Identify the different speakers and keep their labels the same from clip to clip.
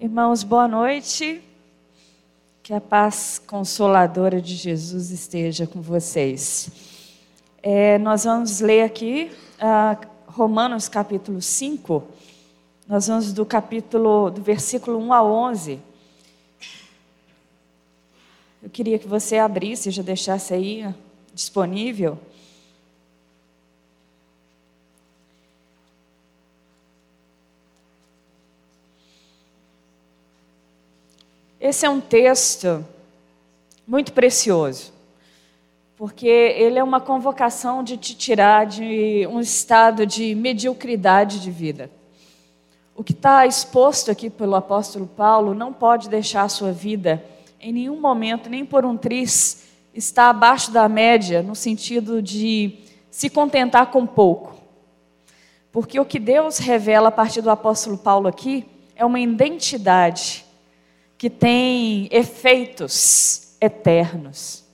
Speaker 1: Irmãos, boa noite. Que a paz consoladora de Jesus esteja com vocês. É, nós vamos ler aqui uh, Romanos capítulo 5. Nós vamos do capítulo, do versículo 1 a 11. Eu queria que você abrisse, já deixasse aí disponível. Esse é um texto muito precioso, porque ele é uma convocação de te tirar de um estado de mediocridade de vida. O que está exposto aqui pelo apóstolo Paulo não pode deixar a sua vida, em nenhum momento, nem por um tris, estar abaixo da média, no sentido de se contentar com pouco. Porque o que Deus revela a partir do apóstolo Paulo aqui é uma identidade que tem efeitos eternos.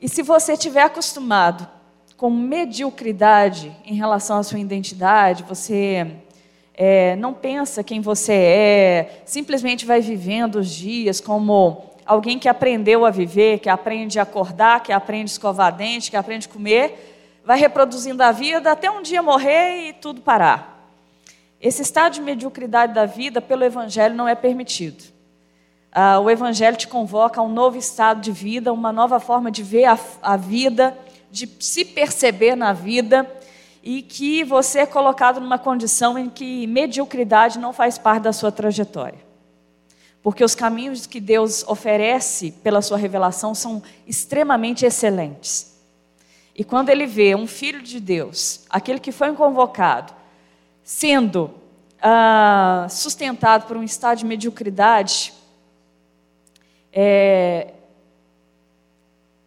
Speaker 1: E se você estiver acostumado com mediocridade em relação à sua identidade, você é, não pensa quem você é, simplesmente vai vivendo os dias como alguém que aprendeu a viver, que aprende a acordar, que aprende a escovar dente, que aprende a comer, vai reproduzindo a vida até um dia morrer e tudo parar. Esse estado de mediocridade da vida, pelo Evangelho, não é permitido. Ah, o Evangelho te convoca a um novo estado de vida, uma nova forma de ver a, a vida, de se perceber na vida e que você é colocado numa condição em que mediocridade não faz parte da sua trajetória. Porque os caminhos que Deus oferece pela sua revelação são extremamente excelentes. E quando ele vê um filho de Deus, aquele que foi convocado, sendo ah, sustentado por um estado de mediocridade, é,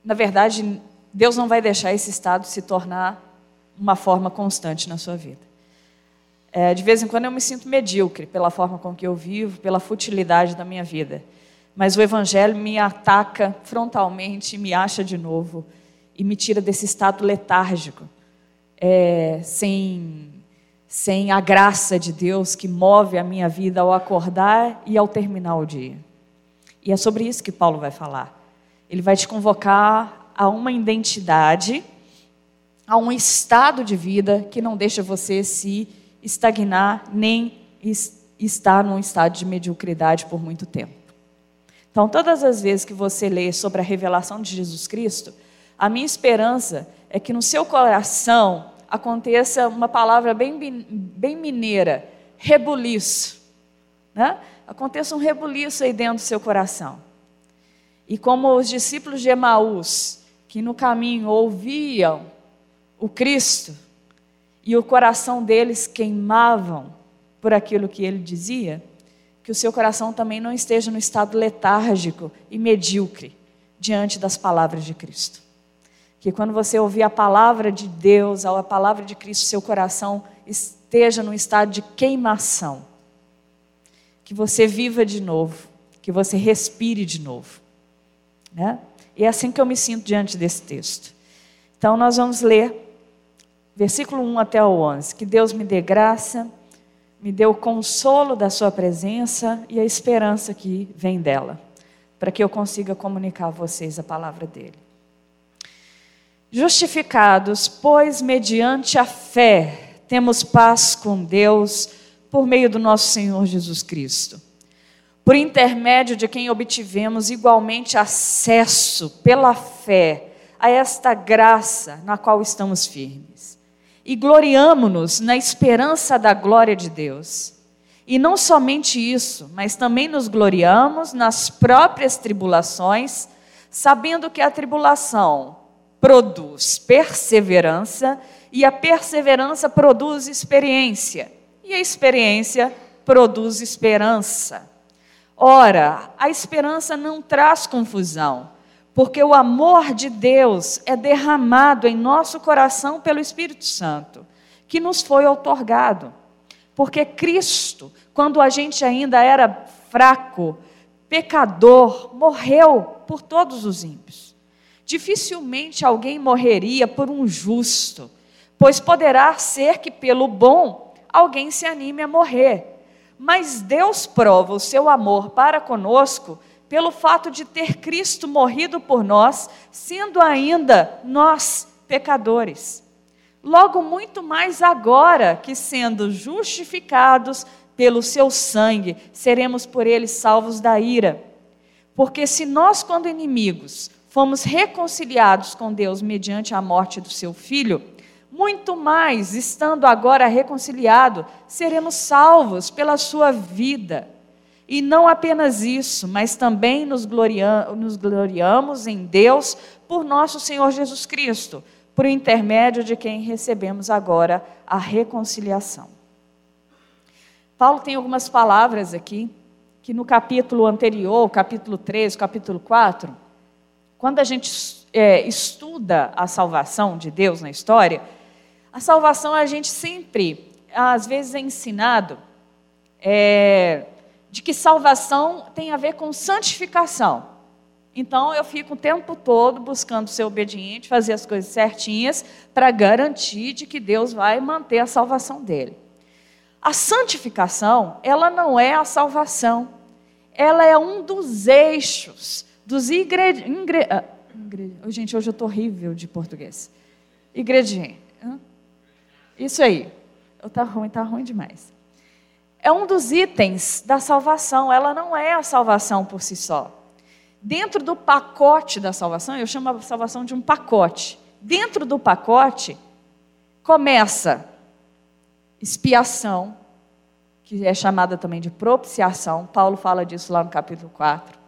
Speaker 1: na verdade, Deus não vai deixar esse estado se tornar uma forma constante na sua vida. É, de vez em quando eu me sinto medíocre pela forma com que eu vivo, pela futilidade da minha vida. Mas o Evangelho me ataca frontalmente, me acha de novo e me tira desse estado letárgico, é, sem, sem a graça de Deus que move a minha vida ao acordar e ao terminar o dia. E é sobre isso que Paulo vai falar. Ele vai te convocar a uma identidade, a um estado de vida que não deixa você se estagnar nem estar num estado de mediocridade por muito tempo. Então, todas as vezes que você lê sobre a revelação de Jesus Cristo, a minha esperança é que no seu coração aconteça uma palavra bem, bem mineira, rebuliço. Né? Aconteça um rebuliço aí dentro do seu coração. E como os discípulos de Emaús, que no caminho ouviam o Cristo, e o coração deles queimavam por aquilo que ele dizia, que o seu coração também não esteja no estado letárgico e medíocre diante das palavras de Cristo. Que quando você ouvir a palavra de Deus, a palavra de Cristo, seu coração esteja no estado de queimação que você viva de novo, que você respire de novo. Né? E é assim que eu me sinto diante desse texto. Então, nós vamos ler versículo 1 até o 11. Que Deus me dê graça, me dê o consolo da Sua presença e a esperança que vem dela, para que eu consiga comunicar a vocês a palavra dele. Justificados, pois, mediante a fé, temos paz com Deus por meio do nosso Senhor Jesus Cristo, por intermédio de quem obtivemos igualmente acesso pela fé a esta graça na qual estamos firmes. E gloriamo-nos na esperança da glória de Deus. E não somente isso, mas também nos gloriamos nas próprias tribulações, sabendo que a tribulação produz perseverança e a perseverança produz experiência e a experiência produz esperança. Ora, a esperança não traz confusão, porque o amor de Deus é derramado em nosso coração pelo Espírito Santo, que nos foi outorgado. Porque Cristo, quando a gente ainda era fraco, pecador, morreu por todos os ímpios. Dificilmente alguém morreria por um justo, pois poderá ser que pelo bom alguém se anime a morrer. Mas Deus prova o seu amor para conosco pelo fato de ter Cristo morrido por nós, sendo ainda nós pecadores. Logo, muito mais agora que sendo justificados pelo seu sangue, seremos por ele salvos da ira. Porque se nós, quando inimigos, fomos reconciliados com Deus mediante a morte do seu filho, muito mais, estando agora reconciliado, seremos salvos pela sua vida. E não apenas isso, mas também nos, nos gloriamos em Deus por nosso Senhor Jesus Cristo, por intermédio de quem recebemos agora a reconciliação. Paulo tem algumas palavras aqui, que no capítulo anterior, capítulo 3, capítulo 4, quando a gente é, estuda a salvação de Deus na história, a salvação a gente sempre, às vezes, é ensinado é, de que salvação tem a ver com santificação. Então eu fico o tempo todo buscando ser obediente, fazer as coisas certinhas, para garantir de que Deus vai manter a salvação dele. A santificação, ela não é a salvação, ela é um dos eixos, dos ingredientes. Ingre... Ingre... Gente, hoje eu estou horrível de português. Ingrediente. Isso aí. Está ruim, está ruim demais. É um dos itens da salvação, ela não é a salvação por si só. Dentro do pacote da salvação, eu chamo a salvação de um pacote. Dentro do pacote, começa expiação, que é chamada também de propiciação. Paulo fala disso lá no capítulo 4.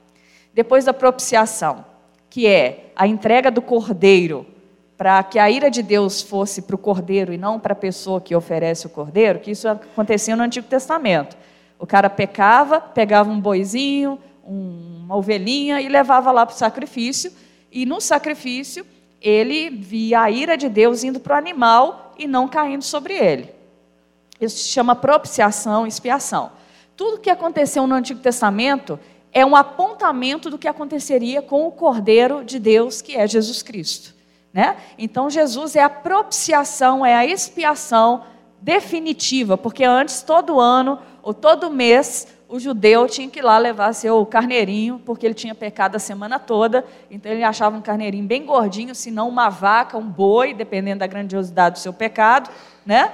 Speaker 1: Depois da propiciação, que é a entrega do cordeiro para que a ira de Deus fosse para o cordeiro e não para a pessoa que oferece o cordeiro, que isso acontecia no Antigo Testamento. O cara pecava, pegava um boizinho, uma ovelhinha e levava lá para o sacrifício, e no sacrifício ele via a ira de Deus indo para o animal e não caindo sobre ele. Isso se chama propiciação, expiação. Tudo que aconteceu no Antigo Testamento é um apontamento do que aconteceria com o Cordeiro de Deus, que é Jesus Cristo. Né? Então, Jesus é a propiciação, é a expiação definitiva, porque antes, todo ano ou todo mês, o judeu tinha que ir lá levar seu carneirinho, porque ele tinha pecado a semana toda, então ele achava um carneirinho bem gordinho, se não uma vaca, um boi, dependendo da grandiosidade do seu pecado, né?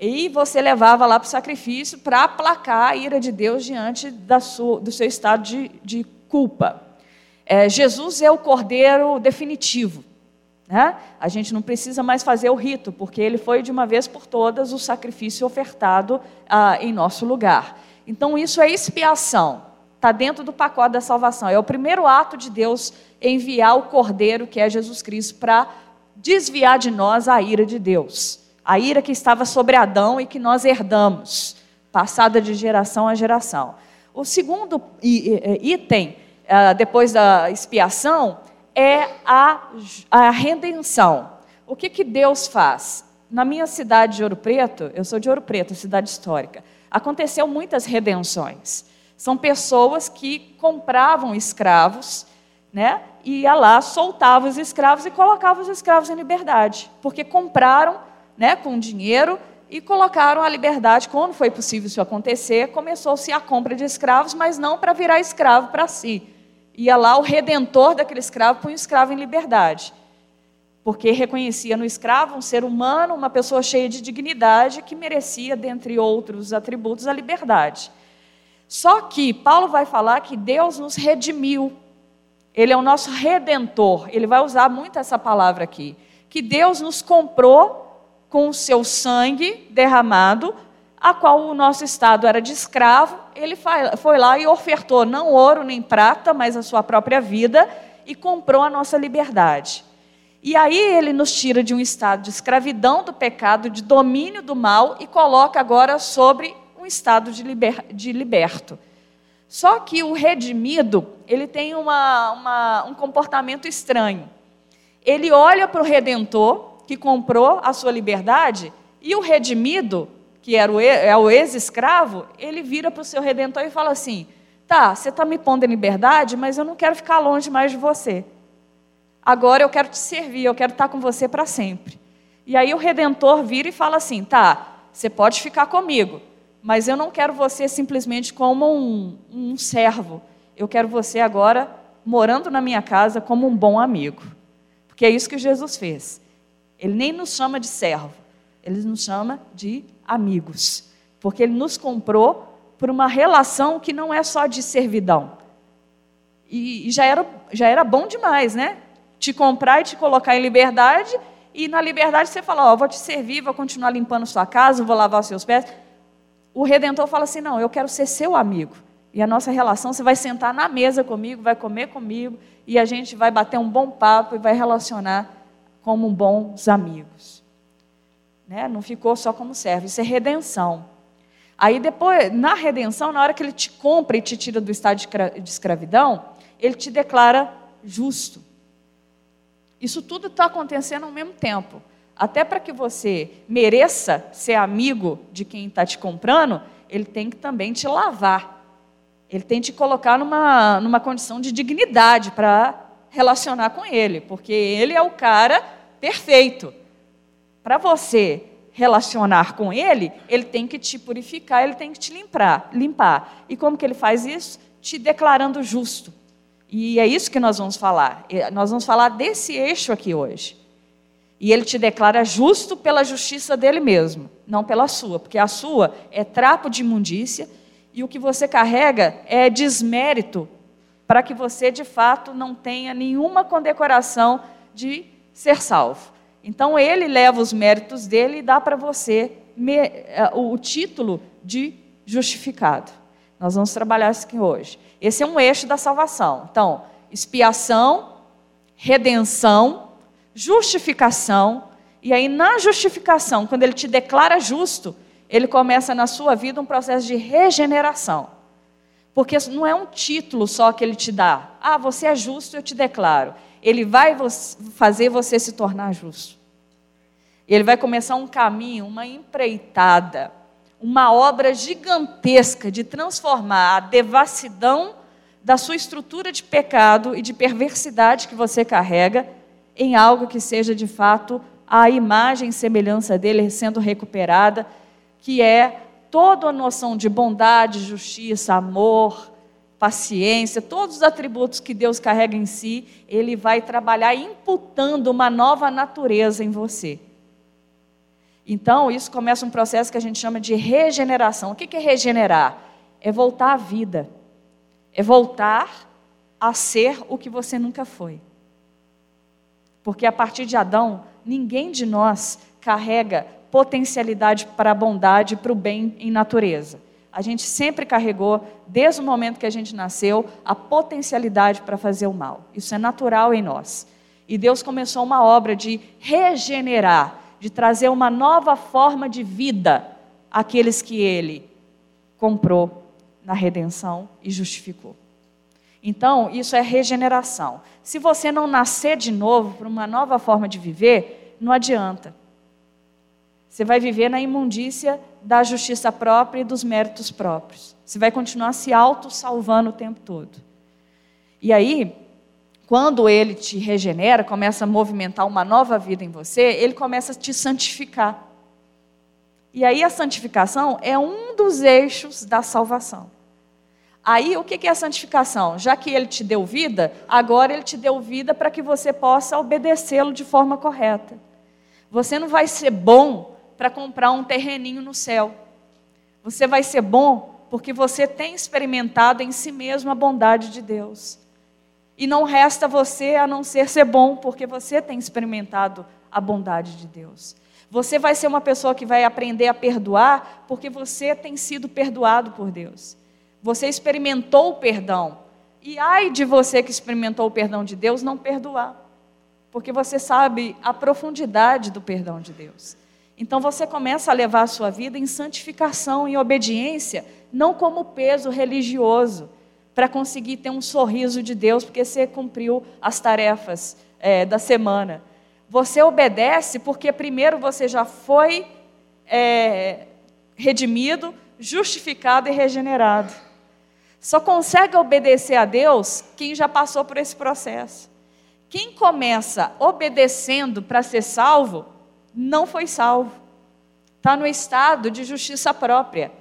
Speaker 1: E você levava lá para o sacrifício para aplacar a ira de Deus diante da sua, do seu estado de, de culpa. É, Jesus é o cordeiro definitivo. Né? A gente não precisa mais fazer o rito, porque ele foi de uma vez por todas o sacrifício ofertado ah, em nosso lugar. Então, isso é expiação, está dentro do pacote da salvação. É o primeiro ato de Deus enviar o cordeiro, que é Jesus Cristo, para desviar de nós a ira de Deus. A ira que estava sobre Adão e que nós herdamos, passada de geração a geração. O segundo item, ah, depois da expiação, é a, a redenção. O que, que Deus faz? Na minha cidade de Ouro Preto, eu sou de Ouro Preto, cidade histórica, aconteceu muitas redenções. São pessoas que compravam escravos, né? Ia lá, soltava os escravos e colocava os escravos em liberdade, porque compraram, né, com dinheiro e colocaram a liberdade. Quando foi possível isso acontecer, começou-se a compra de escravos, mas não para virar escravo para si, ia lá o redentor daquele escravo, põe o escravo em liberdade. Porque reconhecia no escravo um ser humano, uma pessoa cheia de dignidade, que merecia, dentre outros atributos, a liberdade. Só que Paulo vai falar que Deus nos redimiu. Ele é o nosso redentor. Ele vai usar muito essa palavra aqui. Que Deus nos comprou com o seu sangue derramado a qual o nosso estado era de escravo, ele foi lá e ofertou não ouro nem prata, mas a sua própria vida e comprou a nossa liberdade. E aí ele nos tira de um estado de escravidão do pecado, de domínio do mal e coloca agora sobre um estado de, liber, de liberto. Só que o redimido, ele tem uma, uma, um comportamento estranho. Ele olha para o redentor, que comprou a sua liberdade, e o redimido que era o, é o ex-escravo, ele vira para o seu redentor e fala assim: tá, você está me pondo em liberdade, mas eu não quero ficar longe mais de você. Agora eu quero te servir, eu quero estar com você para sempre. E aí o redentor vira e fala assim: tá, você pode ficar comigo, mas eu não quero você simplesmente como um, um servo. Eu quero você agora morando na minha casa como um bom amigo. Porque é isso que Jesus fez. Ele nem nos chama de servo, ele nos chama de amigos. Porque ele nos comprou por uma relação que não é só de servidão. E, e já, era, já era bom demais, né? Te comprar e te colocar em liberdade, e na liberdade você fala: Ó, oh, vou te servir, vou continuar limpando sua casa, vou lavar os seus pés. O redentor fala assim: Não, eu quero ser seu amigo. E a nossa relação, você vai sentar na mesa comigo, vai comer comigo, e a gente vai bater um bom papo e vai relacionar como bons amigos. Né? Não ficou só como servo, isso é redenção. Aí depois, na redenção, na hora que ele te compra e te tira do estado de escravidão, ele te declara justo. Isso tudo está acontecendo ao mesmo tempo. Até para que você mereça ser amigo de quem está te comprando, ele tem que também te lavar. Ele tem que te colocar numa, numa condição de dignidade para relacionar com ele, porque ele é o cara perfeito. Para você relacionar com ele, ele tem que te purificar, ele tem que te limpar, limpar. E como que ele faz isso? Te declarando justo. E é isso que nós vamos falar. Nós vamos falar desse eixo aqui hoje. E ele te declara justo pela justiça dele mesmo, não pela sua, porque a sua é trapo de imundícia e o que você carrega é desmérito para que você de fato não tenha nenhuma condecoração de ser salvo. Então ele leva os méritos dele e dá para você eh, o título de justificado. Nós vamos trabalhar isso aqui hoje. Esse é um eixo da salvação. Então, expiação, redenção, justificação, e aí na justificação, quando ele te declara justo, ele começa na sua vida um processo de regeneração. Porque não é um título só que ele te dá. Ah, você é justo, eu te declaro. Ele vai fazer você se tornar justo. Ele vai começar um caminho, uma empreitada, uma obra gigantesca de transformar a devassidão da sua estrutura de pecado e de perversidade que você carrega em algo que seja de fato a imagem e semelhança dele sendo recuperada que é toda a noção de bondade, justiça, amor, paciência, todos os atributos que Deus carrega em si, Ele vai trabalhar imputando uma nova natureza em você. Então, isso começa um processo que a gente chama de regeneração. O que é regenerar? É voltar à vida, é voltar a ser o que você nunca foi. Porque a partir de Adão, ninguém de nós carrega potencialidade para a bondade, para o bem em natureza. A gente sempre carregou, desde o momento que a gente nasceu, a potencialidade para fazer o mal. Isso é natural em nós. E Deus começou uma obra de regenerar, de trazer uma nova forma de vida àqueles que Ele comprou na redenção e justificou. Então, isso é regeneração. Se você não nascer de novo para uma nova forma de viver, não adianta. Você vai viver na imundícia da justiça própria e dos méritos próprios. Você vai continuar se auto-salvando o tempo todo. E aí, quando ele te regenera, começa a movimentar uma nova vida em você, ele começa a te santificar. E aí a santificação é um dos eixos da salvação. Aí o que é a santificação? Já que ele te deu vida, agora ele te deu vida para que você possa obedecê-lo de forma correta. Você não vai ser bom para comprar um terreninho no céu. Você vai ser bom porque você tem experimentado em si mesmo a bondade de Deus. E não resta você a não ser ser bom, porque você tem experimentado a bondade de Deus. Você vai ser uma pessoa que vai aprender a perdoar, porque você tem sido perdoado por Deus. Você experimentou o perdão. E ai de você que experimentou o perdão de Deus não perdoar, porque você sabe a profundidade do perdão de Deus. Então você começa a levar a sua vida em santificação, em obediência, não como peso religioso, para conseguir ter um sorriso de Deus, porque você cumpriu as tarefas é, da semana. Você obedece porque primeiro você já foi é, redimido, justificado e regenerado. Só consegue obedecer a Deus quem já passou por esse processo. Quem começa obedecendo para ser salvo, não foi salvo. Está no estado de justiça própria.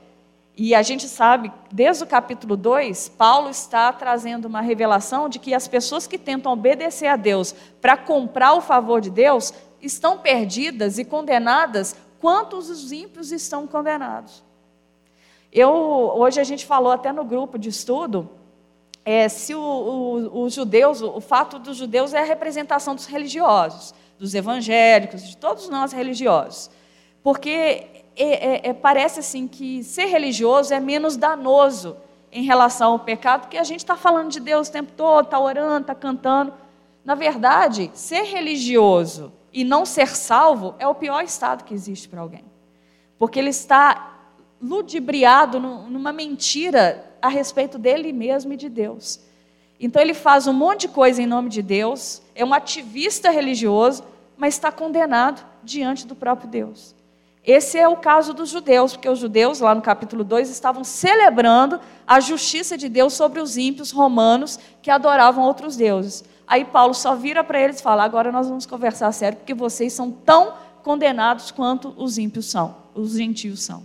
Speaker 1: E a gente sabe, desde o capítulo 2, Paulo está trazendo uma revelação de que as pessoas que tentam obedecer a Deus para comprar o favor de Deus estão perdidas e condenadas, quantos os ímpios estão condenados. Eu, hoje a gente falou até no grupo de estudo, é, se os judeus, o fato dos judeus é a representação dos religiosos, dos evangélicos, de todos nós religiosos. Porque é, é, é, parece assim que ser religioso é menos danoso em relação ao pecado, porque a gente está falando de Deus o tempo todo, está orando, está cantando. Na verdade, ser religioso e não ser salvo é o pior estado que existe para alguém. Porque ele está ludibriado numa mentira a respeito dele mesmo e de Deus. Então ele faz um monte de coisa em nome de Deus, é um ativista religioso, mas está condenado diante do próprio Deus. Esse é o caso dos judeus, porque os judeus, lá no capítulo 2, estavam celebrando a justiça de Deus sobre os ímpios romanos que adoravam outros deuses. Aí Paulo só vira para eles e fala: agora nós vamos conversar sério, porque vocês são tão condenados quanto os ímpios são, os gentios são.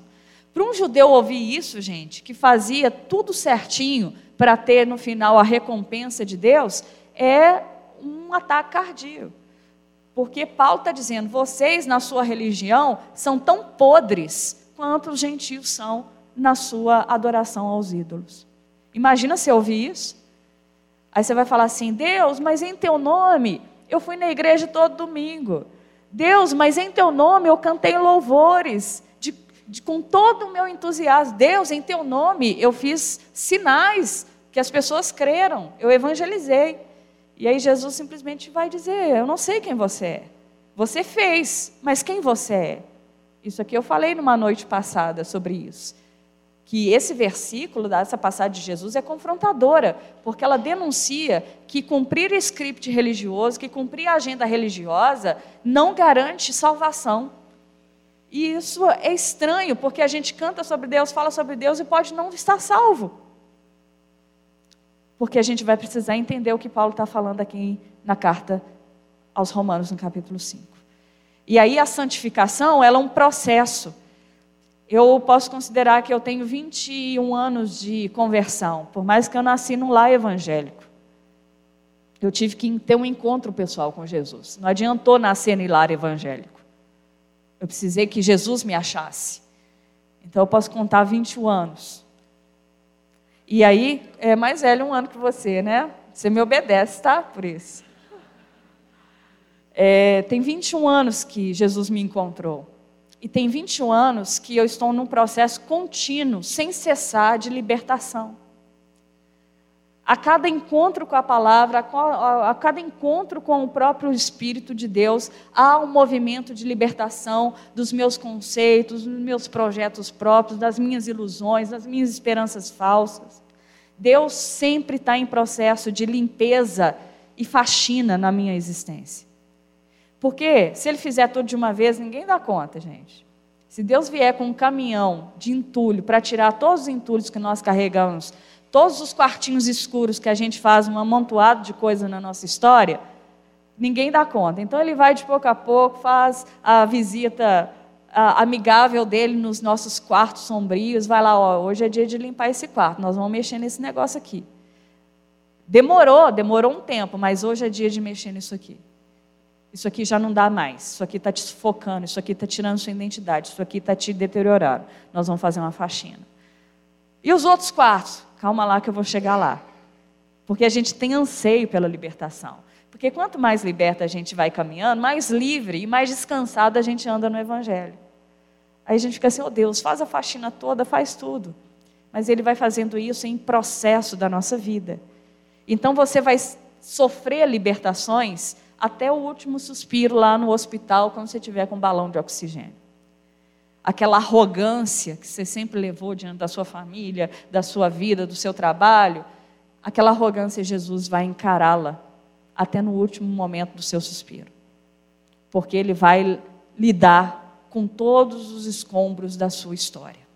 Speaker 1: Para um judeu ouvir isso, gente, que fazia tudo certinho para ter no final a recompensa de Deus, é um ataque cardíaco. Porque Paulo está dizendo: vocês, na sua religião, são tão podres quanto os gentios são na sua adoração aos ídolos. Imagina se ouvir isso. Aí você vai falar assim: Deus, mas em teu nome eu fui na igreja todo domingo. Deus, mas em teu nome eu cantei louvores de, com todo o meu entusiasmo. Deus, em teu nome eu fiz sinais que as pessoas creram, eu evangelizei. E aí Jesus simplesmente vai dizer: Eu não sei quem você é. Você fez, mas quem você é? Isso aqui eu falei numa noite passada sobre isso. Que esse versículo, dessa passagem de Jesus, é confrontadora, porque ela denuncia que cumprir o script religioso, que cumprir a agenda religiosa, não garante salvação. E isso é estranho, porque a gente canta sobre Deus, fala sobre Deus e pode não estar salvo porque a gente vai precisar entender o que Paulo está falando aqui na carta aos Romanos, no capítulo 5. E aí a santificação, ela é um processo. Eu posso considerar que eu tenho 21 anos de conversão, por mais que eu nasci num lar evangélico. Eu tive que ter um encontro pessoal com Jesus. Não adiantou nascer no lar evangélico. Eu precisei que Jesus me achasse. Então eu posso contar 21 anos. E aí, é mais velho um ano que você, né? Você me obedece, tá? Por isso. É, tem 21 anos que Jesus me encontrou. E tem 21 anos que eu estou num processo contínuo, sem cessar, de libertação. A cada encontro com a palavra, a cada encontro com o próprio Espírito de Deus, há um movimento de libertação dos meus conceitos, dos meus projetos próprios, das minhas ilusões, das minhas esperanças falsas. Deus sempre está em processo de limpeza e faxina na minha existência. Porque se Ele fizer tudo de uma vez, ninguém dá conta, gente. Se Deus vier com um caminhão de entulho para tirar todos os entulhos que nós carregamos todos os quartinhos escuros que a gente faz um amontoado de coisa na nossa história, ninguém dá conta. Então ele vai de pouco a pouco, faz a visita a, amigável dele nos nossos quartos sombrios, vai lá, ó, hoje é dia de limpar esse quarto, nós vamos mexer nesse negócio aqui. Demorou, demorou um tempo, mas hoje é dia de mexer nisso aqui. Isso aqui já não dá mais, isso aqui está te sufocando, isso aqui está tirando sua identidade, isso aqui está te deteriorando. Nós vamos fazer uma faxina. E os outros quartos? Calma lá que eu vou chegar lá. Porque a gente tem anseio pela libertação. Porque quanto mais liberta a gente vai caminhando, mais livre e mais descansado a gente anda no Evangelho. Aí a gente fica assim, oh Deus, faz a faxina toda, faz tudo. Mas Ele vai fazendo isso em processo da nossa vida. Então você vai sofrer libertações até o último suspiro lá no hospital, quando você estiver com um balão de oxigênio aquela arrogância que você sempre levou diante da sua família, da sua vida, do seu trabalho, aquela arrogância Jesus vai encará-la até no último momento do seu suspiro. Porque ele vai lidar com todos os escombros da sua história.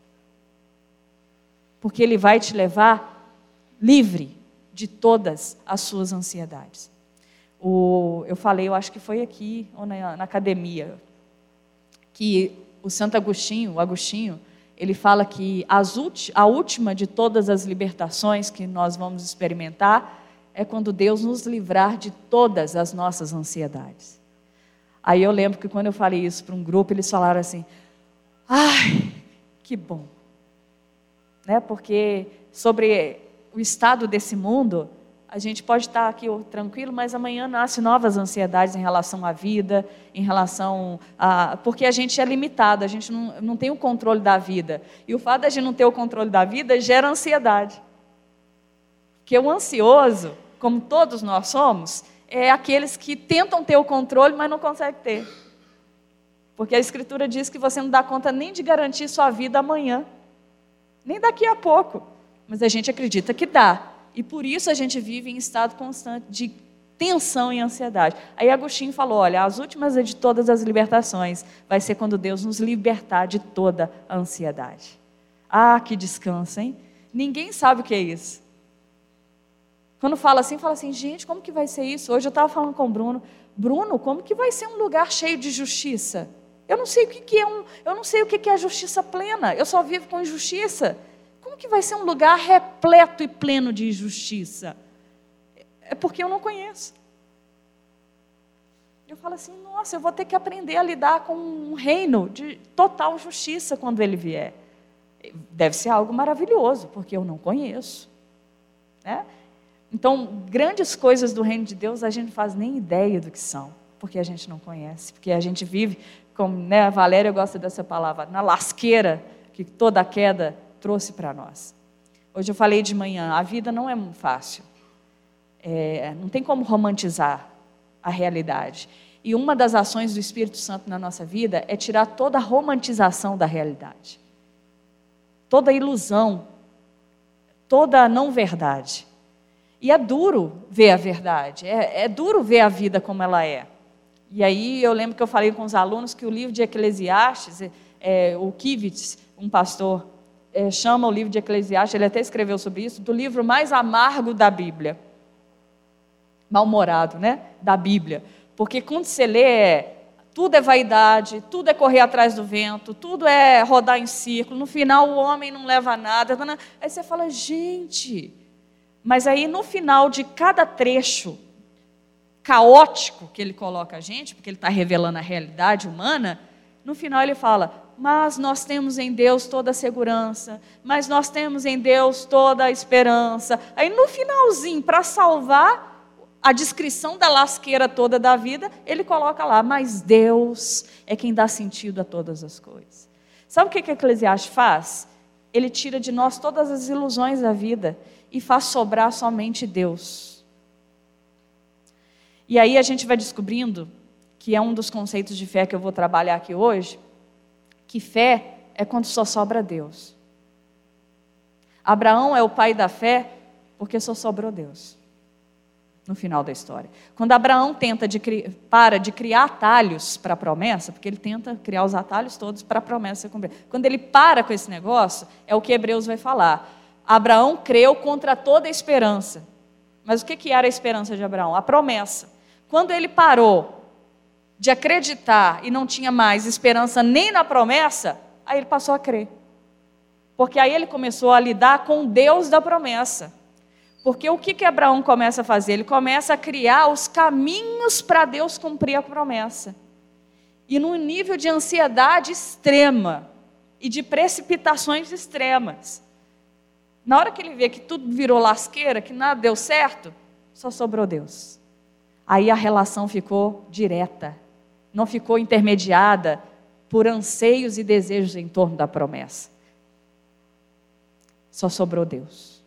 Speaker 1: Porque ele vai te levar livre de todas as suas ansiedades. O, eu falei, eu acho que foi aqui, ou na, na academia, que o Santo Agostinho, o Agostinho, ele fala que a última de todas as libertações que nós vamos experimentar é quando Deus nos livrar de todas as nossas ansiedades. Aí eu lembro que quando eu falei isso para um grupo, eles falaram assim: ai, que bom. Né? Porque sobre o estado desse mundo, a gente pode estar aqui tranquilo, mas amanhã nascem novas ansiedades em relação à vida, em relação a. Porque a gente é limitado, a gente não, não tem o controle da vida. E o fato de a gente não ter o controle da vida gera ansiedade. Porque o ansioso, como todos nós somos, é aqueles que tentam ter o controle, mas não conseguem ter. Porque a Escritura diz que você não dá conta nem de garantir sua vida amanhã, nem daqui a pouco. Mas a gente acredita que dá. E por isso a gente vive em estado constante de tensão e ansiedade. Aí Agostinho falou: olha, as últimas de todas as libertações vai ser quando Deus nos libertar de toda a ansiedade. Ah, que descanso, hein? Ninguém sabe o que é isso. Quando fala assim, fala assim, gente, como que vai ser isso? Hoje eu estava falando com o Bruno, Bruno, como que vai ser um lugar cheio de justiça? Eu não sei o que, que é um, eu não sei o que, que é justiça plena. Eu só vivo com injustiça que vai ser um lugar repleto e pleno de injustiça? É porque eu não conheço. Eu falo assim, nossa, eu vou ter que aprender a lidar com um reino de total justiça quando ele vier. Deve ser algo maravilhoso, porque eu não conheço. Né? Então, grandes coisas do reino de Deus a gente não faz nem ideia do que são, porque a gente não conhece, porque a gente vive, como né, a Valéria gosta dessa palavra, na lasqueira, que toda queda trouxe para nós. Hoje eu falei de manhã, a vida não é fácil. É, não tem como romantizar a realidade. E uma das ações do Espírito Santo na nossa vida é tirar toda a romantização da realidade, toda a ilusão, toda a não verdade. E é duro ver a verdade, é, é duro ver a vida como ela é. E aí eu lembro que eu falei com os alunos que o livro de Eclesiastes, é, é o Kivitz, um pastor é, chama o livro de Eclesiastes, ele até escreveu sobre isso, do livro mais amargo da Bíblia. Mal-humorado, né? Da Bíblia. Porque quando você lê, é, tudo é vaidade, tudo é correr atrás do vento, tudo é rodar em círculo, no final o homem não leva nada. Aí você fala, gente. Mas aí no final de cada trecho caótico que ele coloca a gente, porque ele está revelando a realidade humana, no final ele fala: mas nós temos em Deus toda a segurança, mas nós temos em Deus toda a esperança. Aí no finalzinho, para salvar a descrição da lasqueira toda da vida, ele coloca lá, mas Deus é quem dá sentido a todas as coisas. Sabe o que, que Eclesiastes faz? Ele tira de nós todas as ilusões da vida e faz sobrar somente Deus. E aí a gente vai descobrindo, que é um dos conceitos de fé que eu vou trabalhar aqui hoje, que fé é quando só sobra Deus. Abraão é o pai da fé porque só sobrou Deus. No final da história. Quando Abraão tenta de, para de criar atalhos para a promessa, porque ele tenta criar os atalhos todos para a promessa ser cumprida. Quando ele para com esse negócio, é o que Hebreus vai falar. Abraão creu contra toda a esperança. Mas o que, que era a esperança de Abraão? A promessa. Quando ele parou de acreditar e não tinha mais esperança nem na promessa, aí ele passou a crer. Porque aí ele começou a lidar com Deus da promessa. Porque o que, que Abraão começa a fazer? Ele começa a criar os caminhos para Deus cumprir a promessa. E num nível de ansiedade extrema e de precipitações extremas. Na hora que ele vê que tudo virou lasqueira, que nada deu certo, só sobrou Deus. Aí a relação ficou direta, não ficou intermediada por anseios e desejos em torno da promessa. Só sobrou Deus.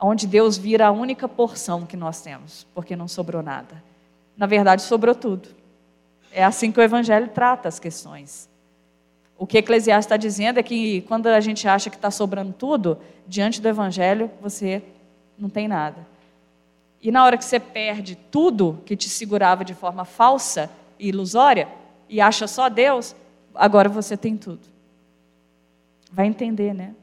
Speaker 1: Onde Deus vira a única porção que nós temos, porque não sobrou nada. Na verdade, sobrou tudo. É assim que o Evangelho trata as questões. O que Eclesiastes está dizendo é que quando a gente acha que está sobrando tudo, diante do Evangelho você não tem nada. E na hora que você perde tudo que te segurava de forma falsa e ilusória, e acha só Deus, agora você tem tudo. Vai entender, né?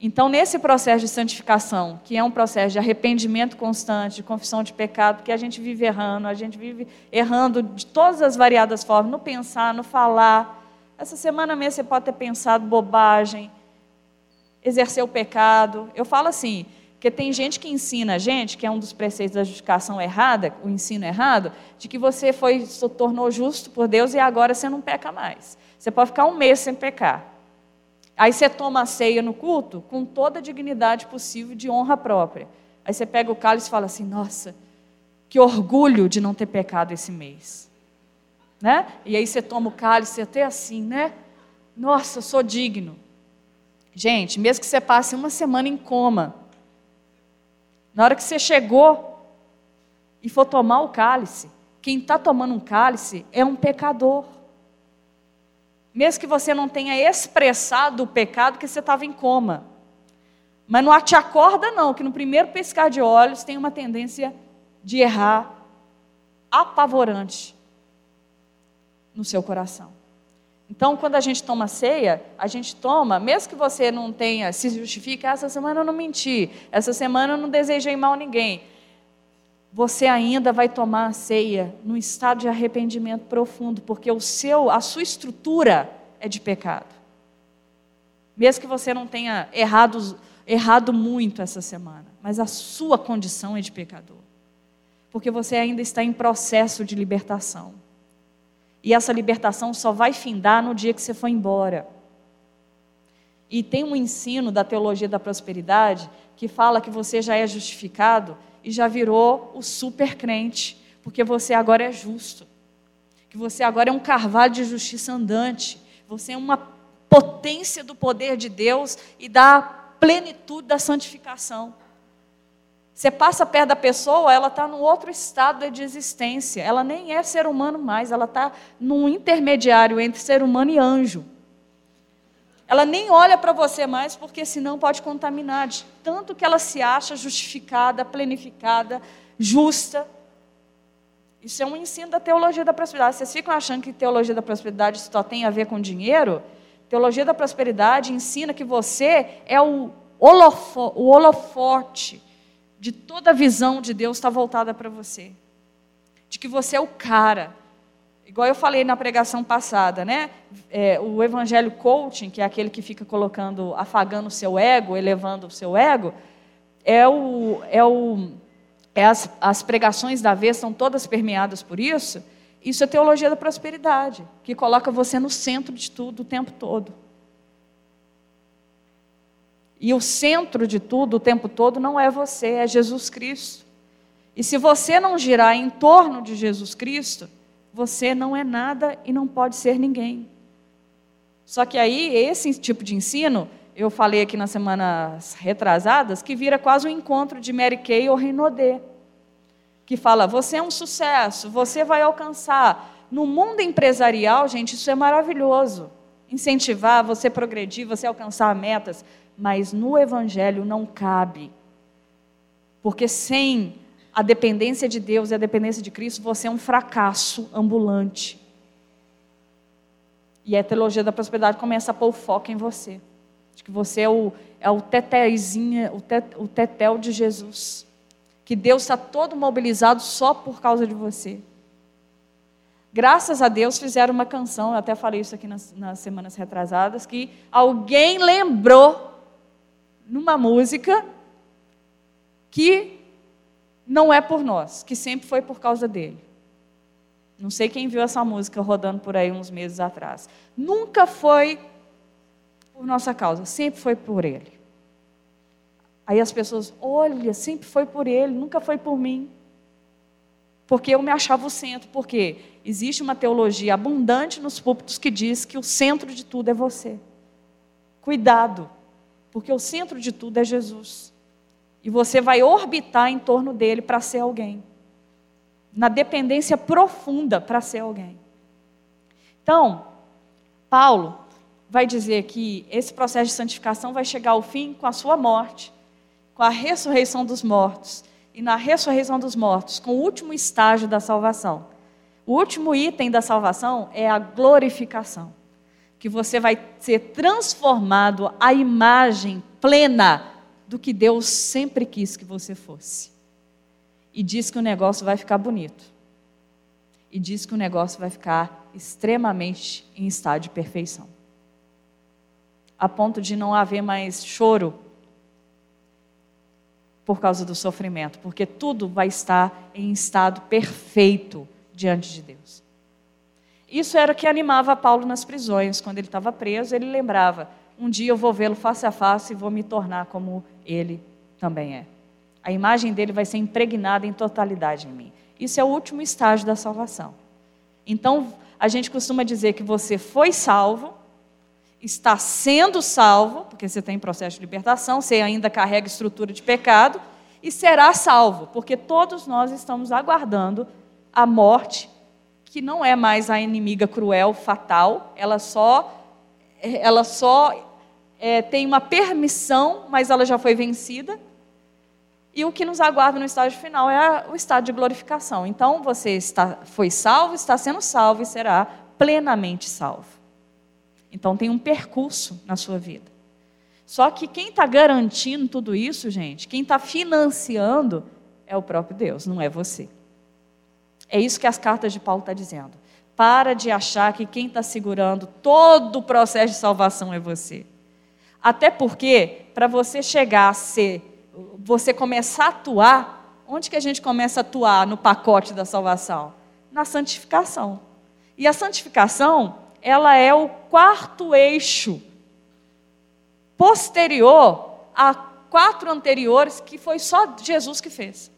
Speaker 1: Então, nesse processo de santificação, que é um processo de arrependimento constante, de confissão de pecado, porque a gente vive errando, a gente vive errando de todas as variadas formas, no pensar, no falar, Essa semana mesmo você pode ter pensado bobagem, exercer o pecado. Eu falo assim, porque tem gente que ensina a gente, que é um dos preceitos da justificação errada, o ensino errado, de que você foi, se tornou justo por Deus e agora você não peca mais. Você pode ficar um mês sem pecar. Aí você toma a ceia no culto com toda a dignidade possível de honra própria. Aí você pega o cálice e fala assim: nossa, que orgulho de não ter pecado esse mês. Né? E aí você toma o cálice até assim, né? Nossa, sou digno. Gente, mesmo que você passe uma semana em coma, na hora que você chegou e for tomar o cálice, quem está tomando um cálice é um pecador. Mesmo que você não tenha expressado o pecado que você estava em coma. Mas não te acorda, não, que no primeiro piscar de olhos tem uma tendência de errar apavorante no seu coração. Então, quando a gente toma ceia, a gente toma, mesmo que você não tenha, se justifique, ah, essa semana eu não menti, essa semana eu não desejei mal a ninguém. Você ainda vai tomar a ceia num estado de arrependimento profundo, porque o seu, a sua estrutura é de pecado. Mesmo que você não tenha errado, errado muito essa semana, mas a sua condição é de pecador. Porque você ainda está em processo de libertação. E essa libertação só vai findar no dia que você for embora. E tem um ensino da teologia da prosperidade que fala que você já é justificado e já virou o super crente, porque você agora é justo. Que você agora é um carvalho de justiça andante. Você é uma potência do poder de Deus e da plenitude da santificação. Você passa perto da pessoa, ela está num outro estado de existência. Ela nem é ser humano mais, ela está num intermediário entre ser humano e anjo. Ela nem olha para você mais, porque senão pode contaminar, de tanto que ela se acha justificada, plenificada, justa. Isso é um ensino da teologia da prosperidade. Vocês ficam achando que teologia da prosperidade só tem a ver com dinheiro? Teologia da prosperidade ensina que você é o, holofo, o holofote de toda a visão de Deus está voltada para você. De que você é o cara. Igual eu falei na pregação passada, né? É, o evangelho coaching, que é aquele que fica colocando, afagando o seu ego, elevando o seu ego, é o, é o, é as, as pregações da vez são todas permeadas por isso. Isso é teologia da prosperidade, que coloca você no centro de tudo o tempo todo. E o centro de tudo o tempo todo não é você, é Jesus Cristo. E se você não girar em torno de Jesus Cristo, você não é nada e não pode ser ninguém. Só que aí, esse tipo de ensino, eu falei aqui nas semanas retrasadas, que vira quase um encontro de Mary Kay ou Renaudet, que fala: você é um sucesso, você vai alcançar. No mundo empresarial, gente, isso é maravilhoso. Incentivar você progredir, você alcançar metas mas no Evangelho não cabe. Porque sem a dependência de Deus e a dependência de Cristo, você é um fracasso ambulante. E a teologia da prosperidade começa a pôr foco em você. De que você é o, é o tetezinha, o, tet, o tetel de Jesus. Que Deus está todo mobilizado só por causa de você. Graças a Deus fizeram uma canção, eu até falei isso aqui nas, nas semanas retrasadas, que alguém lembrou numa música que não é por nós, que sempre foi por causa dele. Não sei quem viu essa música rodando por aí uns meses atrás. Nunca foi por nossa causa, sempre foi por ele. Aí as pessoas, olha, sempre foi por ele, nunca foi por mim. Porque eu me achava o centro. Porque existe uma teologia abundante nos púlpitos que diz que o centro de tudo é você. Cuidado. Porque o centro de tudo é Jesus. E você vai orbitar em torno dele para ser alguém. Na dependência profunda para ser alguém. Então, Paulo vai dizer que esse processo de santificação vai chegar ao fim com a sua morte, com a ressurreição dos mortos. E na ressurreição dos mortos, com o último estágio da salvação. O último item da salvação é a glorificação que você vai ser transformado à imagem plena do que Deus sempre quis que você fosse. E diz que o negócio vai ficar bonito. e diz que o negócio vai ficar extremamente em estado de perfeição. A ponto de não haver mais choro por causa do sofrimento, porque tudo vai estar em estado perfeito diante de Deus. Isso era o que animava Paulo nas prisões. Quando ele estava preso, ele lembrava: um dia eu vou vê-lo face a face e vou me tornar como ele também é. A imagem dele vai ser impregnada em totalidade em mim. Isso é o último estágio da salvação. Então, a gente costuma dizer que você foi salvo, está sendo salvo, porque você tem processo de libertação, você ainda carrega estrutura de pecado, e será salvo, porque todos nós estamos aguardando a morte, que não é mais a inimiga cruel, fatal, ela só, ela só é, tem uma permissão, mas ela já foi vencida. E o que nos aguarda no estágio final é o estado de glorificação. Então você está, foi salvo, está sendo salvo e será plenamente salvo. Então tem um percurso na sua vida. Só que quem está garantindo tudo isso, gente, quem está financiando é o próprio Deus, não é você. É isso que as cartas de Paulo estão tá dizendo. Para de achar que quem está segurando todo o processo de salvação é você. Até porque, para você chegar a ser, você começar a atuar, onde que a gente começa a atuar no pacote da salvação? Na santificação. E a santificação ela é o quarto eixo posterior a quatro anteriores que foi só Jesus que fez.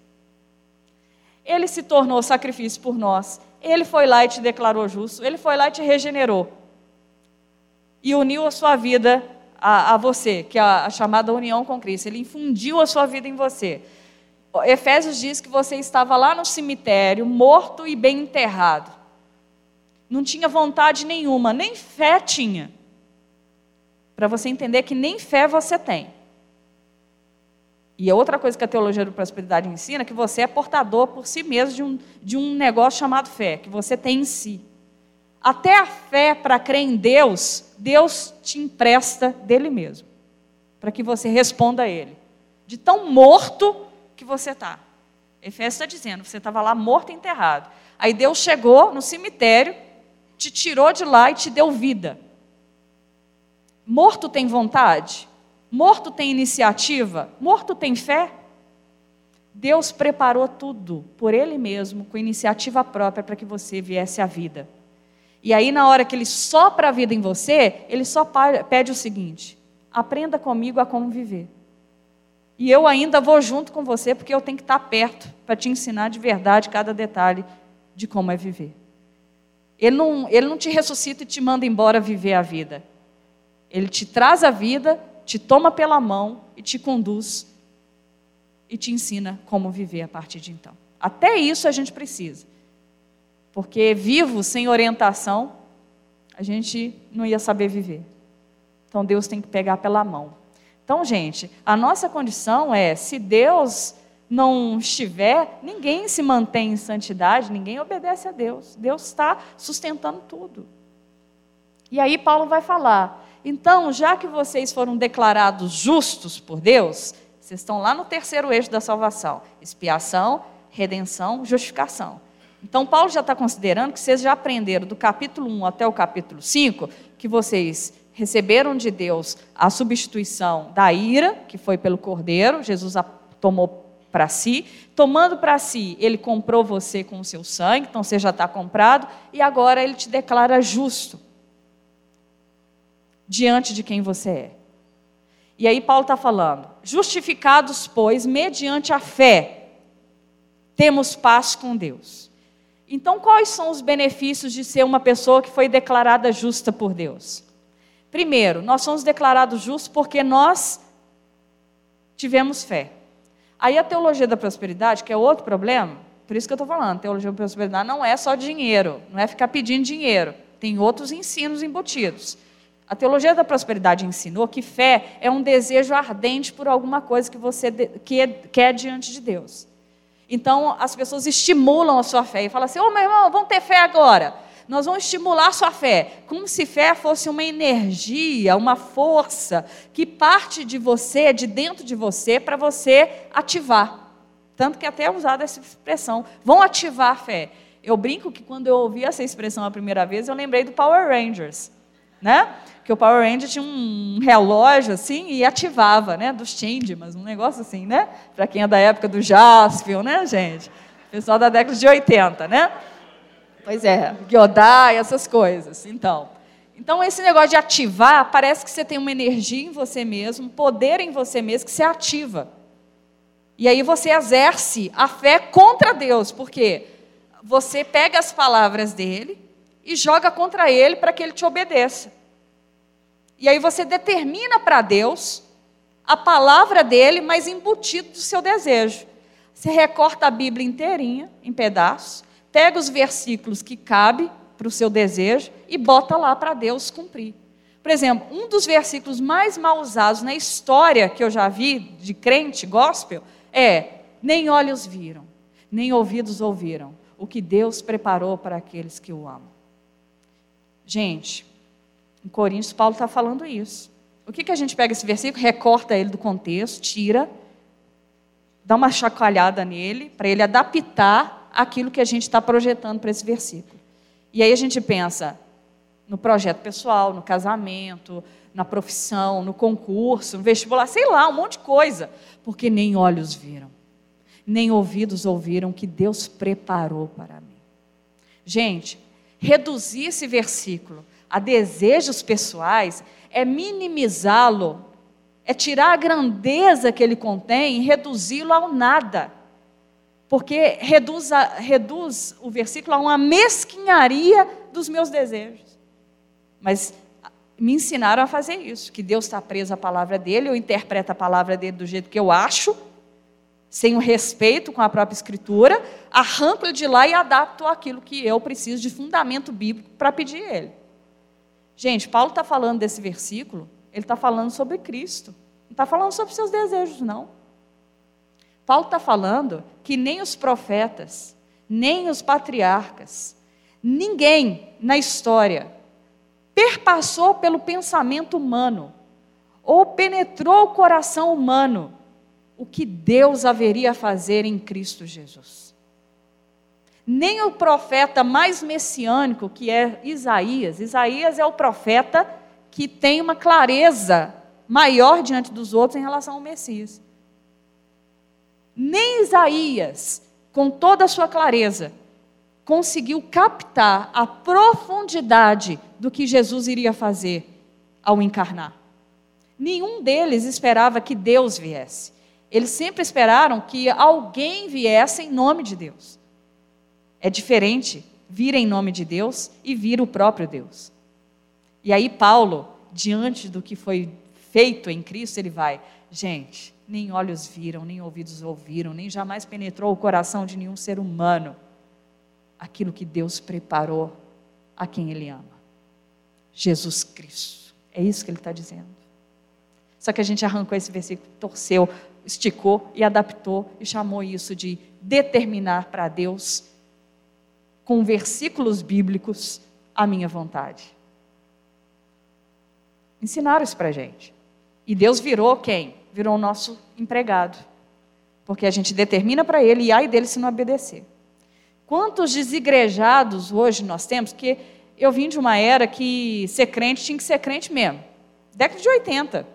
Speaker 1: Ele se tornou sacrifício por nós. Ele foi lá e te declarou justo. Ele foi lá e te regenerou. E uniu a sua vida a, a você, que é a, a chamada união com Cristo. Ele infundiu a sua vida em você. Efésios diz que você estava lá no cemitério, morto e bem enterrado não tinha vontade nenhuma, nem fé tinha. Para você entender que nem fé você tem. E a outra coisa que a teologia da prosperidade ensina é que você é portador por si mesmo de um, de um negócio chamado fé, que você tem em si. Até a fé para crer em Deus, Deus te empresta dele mesmo, para que você responda a Ele. De tão morto que você está. Efésios está dizendo, você estava lá morto e enterrado. Aí Deus chegou no cemitério te tirou de lá e te deu vida. Morto tem vontade? Morto tem iniciativa? Morto tem fé? Deus preparou tudo por Ele mesmo, com iniciativa própria, para que você viesse à vida. E aí, na hora que Ele sopra a vida em você, Ele só pede o seguinte: aprenda comigo a como viver. E eu ainda vou junto com você, porque eu tenho que estar perto para te ensinar de verdade cada detalhe de como é viver. Ele não, ele não te ressuscita e te manda embora viver a vida. Ele te traz a vida, te toma pela mão e te conduz e te ensina como viver a partir de então. Até isso a gente precisa. Porque vivo sem orientação, a gente não ia saber viver. Então Deus tem que pegar pela mão. Então, gente, a nossa condição é: se Deus não estiver, ninguém se mantém em santidade, ninguém obedece a Deus. Deus está sustentando tudo. E aí Paulo vai falar: então, já que vocês foram declarados justos por Deus, vocês estão lá no terceiro eixo da salvação: expiação, redenção, justificação. Então, Paulo já está considerando que vocês já aprenderam do capítulo 1 até o capítulo 5 que vocês receberam de Deus a substituição da ira, que foi pelo cordeiro, Jesus tomou para si. Tomando para si, ele comprou você com o seu sangue, então você já está comprado, e agora ele te declara justo diante de quem você é. E aí Paulo está falando: justificados, pois, mediante a fé, temos paz com Deus. Então, quais são os benefícios de ser uma pessoa que foi declarada justa por Deus? Primeiro, nós somos declarados justos porque nós tivemos fé. Aí a teologia da prosperidade, que é outro problema, por isso que eu estou falando, teologia da prosperidade não é só dinheiro, não é ficar pedindo dinheiro, tem outros ensinos embutidos. A teologia da prosperidade ensinou que fé é um desejo ardente por alguma coisa que você quer diante de Deus. Então, as pessoas estimulam a sua fé e falam assim: Ô oh, meu irmão, vamos ter fé agora nós vamos estimular sua fé, como se fé fosse uma energia, uma força que parte de você, de dentro de você, para você ativar. Tanto que até é usada essa expressão, vão ativar a fé. Eu brinco que quando eu ouvi essa expressão a primeira vez, eu lembrei do Power Rangers, né? Que o Power Ranger tinha um relógio assim e ativava, né? Dos Changemans, um negócio assim, né? Para quem é da época do Jaspion, né, gente? Pessoal da década de 80, né? Pois é, Gyodai, essas coisas. Então, então esse negócio de ativar, parece que você tem uma energia em você mesmo, um poder em você mesmo que você ativa. E aí você exerce a fé contra Deus, porque você pega as palavras dele e joga contra ele para que ele te obedeça. E aí você determina para Deus a palavra dele, mas embutido do seu desejo. Você recorta a Bíblia inteirinha, em pedaços, pega os versículos que cabe para o seu desejo e bota lá para Deus cumprir. Por exemplo, um dos versículos mais mal usados na história que eu já vi de crente gospel é: nem olhos viram, nem ouvidos ouviram, o que Deus preparou para aqueles que o amam. Gente, em Coríntios, Paulo está falando isso. O que, que a gente pega esse versículo, recorta ele do contexto, tira, dá uma chacoalhada nele, para ele adaptar aquilo que a gente está projetando para esse versículo. E aí a gente pensa no projeto pessoal, no casamento, na profissão, no concurso, no vestibular, sei lá, um monte de coisa. Porque nem olhos viram, nem ouvidos ouviram que Deus preparou para mim. Gente, reduzir esse versículo a desejos pessoais é minimizá-lo, é tirar a grandeza que ele contém e reduzi-lo ao nada. Porque reduz, a, reduz o versículo a uma mesquinharia dos meus desejos. Mas me ensinaram a fazer isso, que Deus está preso à palavra dele, eu interpreto a palavra dele do jeito que eu acho, sem o respeito com a própria Escritura, arranco de lá e adapto aquilo que eu preciso de fundamento bíblico para pedir ele. Gente, Paulo está falando desse versículo, ele está falando sobre Cristo, não está falando sobre seus desejos, não. Paulo está falando que nem os profetas, nem os patriarcas, ninguém na história perpassou pelo pensamento humano ou penetrou o coração humano o que Deus haveria a fazer em Cristo Jesus. Nem o profeta mais messiânico, que é Isaías, Isaías é o profeta que tem uma clareza maior diante dos outros em relação ao Messias. Nem Isaías, com toda a sua clareza, conseguiu captar a profundidade do que Jesus iria fazer ao encarnar. Nenhum deles esperava que Deus viesse. Eles sempre esperaram que alguém viesse em nome de Deus. É diferente vir em nome de Deus e vir o próprio Deus. E aí, Paulo, diante do que foi feito em Cristo, ele vai, gente, nem olhos viram, nem ouvidos ouviram, nem jamais penetrou o coração de nenhum ser humano aquilo que Deus preparou a quem Ele ama. Jesus Cristo. É isso que ele está dizendo. Só que a gente arrancou esse versículo, torceu, esticou e adaptou e chamou isso de determinar para Deus, com versículos bíblicos, a minha vontade. Ensinaram isso para gente. E Deus virou quem? Virou o nosso empregado. Porque a gente determina para ele e ai dele se não obedecer. Quantos desigrejados hoje nós temos? Que eu vim de uma era que ser crente tinha que ser crente mesmo. Década de 80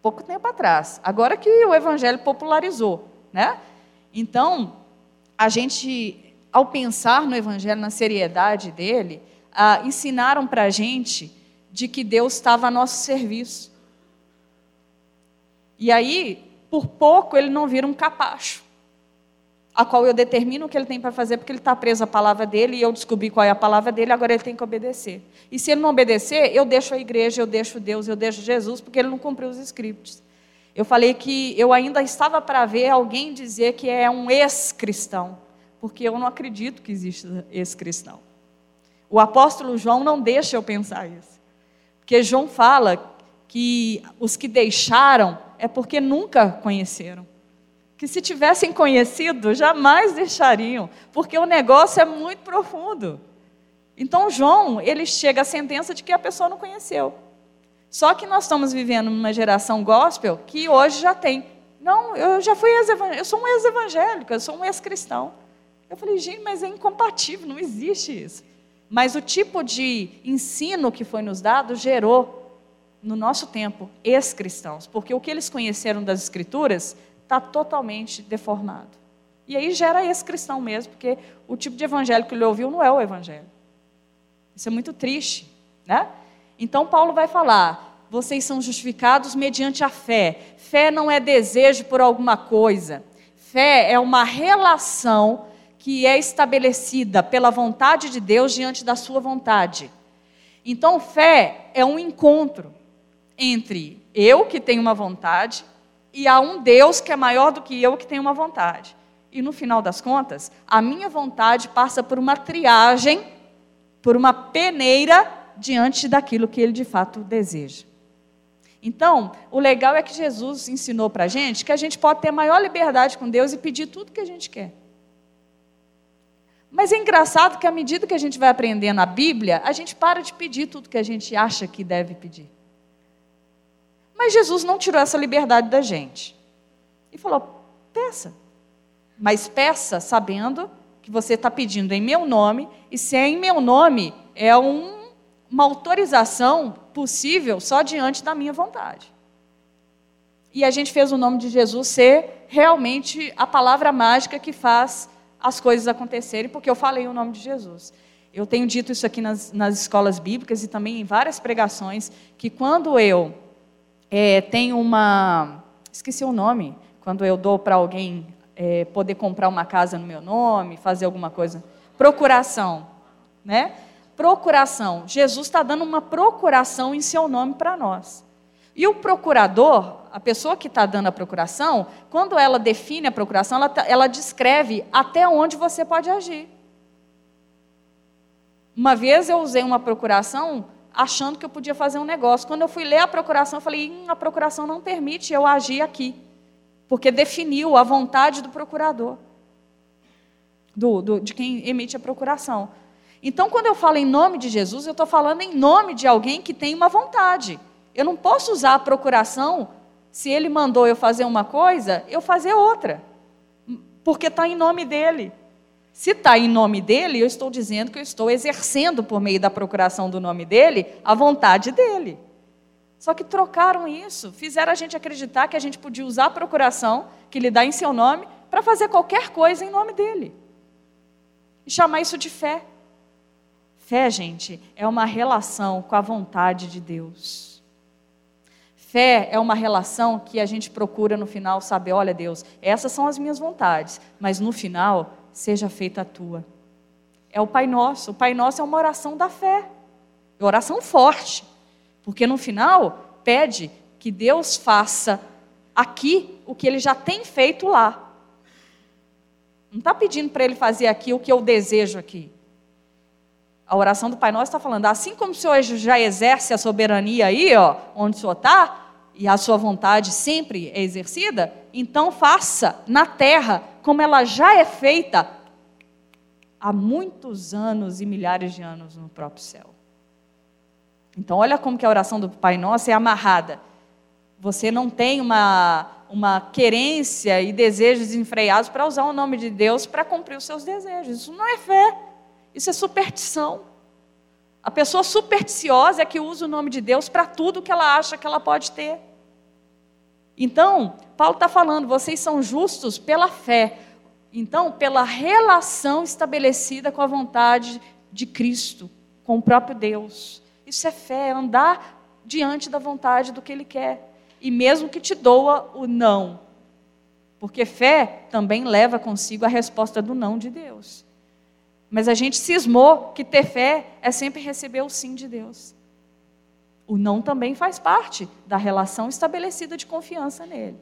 Speaker 1: pouco tempo atrás. Agora que o evangelho popularizou, né? Então, a gente, ao pensar no evangelho, na seriedade dele, ah, ensinaram para a gente de que Deus estava a nosso serviço. E aí, por pouco, ele não vira um capacho a qual eu determino o que ele tem para fazer, porque ele está preso à palavra dele e eu descobri qual é a palavra dele, agora ele tem que obedecer. E se ele não obedecer, eu deixo a igreja, eu deixo Deus, eu deixo Jesus, porque ele não cumpriu os scripts. Eu falei que eu ainda estava para ver alguém dizer que é um ex-cristão, porque eu não acredito que exista ex-cristão. O apóstolo João não deixa eu pensar isso. Porque João fala que os que deixaram é porque nunca conheceram que se tivessem conhecido, jamais deixariam, porque o negócio é muito profundo. Então, João, ele chega à sentença de que a pessoa não conheceu. Só que nós estamos vivendo uma geração gospel que hoje já tem. Não, eu já fui ex eu sou um ex-evangélico, eu sou um ex-cristão. Eu falei, gente, mas é incompatível, não existe isso. Mas o tipo de ensino que foi nos dado gerou, no nosso tempo, ex-cristãos, porque o que eles conheceram das Escrituras está totalmente deformado. E aí gera ex-cristão mesmo, porque o tipo de evangelho que ele ouviu não é o evangelho. Isso é muito triste, né? Então Paulo vai falar: vocês são justificados mediante a fé. Fé não é desejo por alguma coisa. Fé é uma relação que é estabelecida pela vontade de Deus diante da sua vontade. Então, fé é um encontro entre eu, que tenho uma vontade, e há um Deus que é maior do que eu, que tem uma vontade. E no final das contas, a minha vontade passa por uma triagem, por uma peneira diante daquilo que ele de fato deseja. Então, o legal é que Jesus ensinou para a gente que a gente pode ter maior liberdade com Deus e pedir tudo que a gente quer. Mas é engraçado que à medida que a gente vai aprendendo a Bíblia, a gente para de pedir tudo que a gente acha que deve pedir. Mas Jesus não tirou essa liberdade da gente. E falou: peça. Mas peça sabendo que você está pedindo em meu nome, e se é em meu nome, é um, uma autorização possível só diante da minha vontade. E a gente fez o nome de Jesus ser realmente a palavra mágica que faz as coisas acontecerem, porque eu falei o nome de Jesus. Eu tenho dito isso aqui nas, nas escolas bíblicas e também em várias pregações, que quando eu é, tenho uma. Esqueci o nome, quando eu dou para alguém é, poder comprar uma casa no meu nome, fazer alguma coisa. Procuração. Né? Procuração. Jesus está dando uma procuração em seu nome para nós. E o procurador, a pessoa que está dando a procuração, quando ela define a procuração, ela, tá, ela descreve até onde você pode agir. Uma vez eu usei uma procuração achando que eu podia fazer um negócio. Quando eu fui ler a procuração, eu falei: hum, a procuração não permite eu agir aqui, porque definiu a vontade do procurador, do, do, de quem emite a procuração. Então, quando eu falo em nome de Jesus, eu estou falando em nome de alguém que tem uma vontade. Eu não posso usar a procuração, se ele mandou eu fazer uma coisa, eu fazer outra, porque está em nome dele. Se está em nome dele, eu estou dizendo que eu estou exercendo, por meio da procuração do nome dele, a vontade dele. Só que trocaram isso, fizeram a gente acreditar que a gente podia usar a procuração, que lhe dá em seu nome, para fazer qualquer coisa em nome dele. E chamar isso de fé. Fé, gente, é uma relação com a vontade de Deus. Fé é uma relação que a gente procura no final saber, olha Deus, essas são as minhas vontades, mas no final seja feita a tua. É o Pai Nosso. O Pai Nosso é uma oração da fé. É oração forte. Porque no final pede que Deus faça aqui o que ele já tem feito lá. Não está pedindo para ele fazer aqui o que eu desejo aqui. A oração do Pai Nosso está falando, assim como o Senhor já exerce a soberania aí, ó, onde o Senhor está, e a sua vontade sempre é exercida, então faça na terra como ela já é feita há muitos anos e milhares de anos no próprio céu. Então, olha como que a oração do Pai Nosso é amarrada. Você não tem uma, uma querência e desejos desenfreados para usar o nome de Deus para cumprir os seus desejos. Isso não é fé, isso é superstição. A pessoa supersticiosa é que usa o nome de Deus para tudo que ela acha que ela pode ter. Então, Paulo está falando, vocês são justos pela fé. Então, pela relação estabelecida com a vontade de Cristo, com o próprio Deus. Isso é fé, é andar diante da vontade do que Ele quer. E mesmo que te doa o não. Porque fé também leva consigo a resposta do não de Deus. Mas a gente cismou que ter fé é sempre receber o sim de Deus. O não também faz parte da relação estabelecida de confiança nele.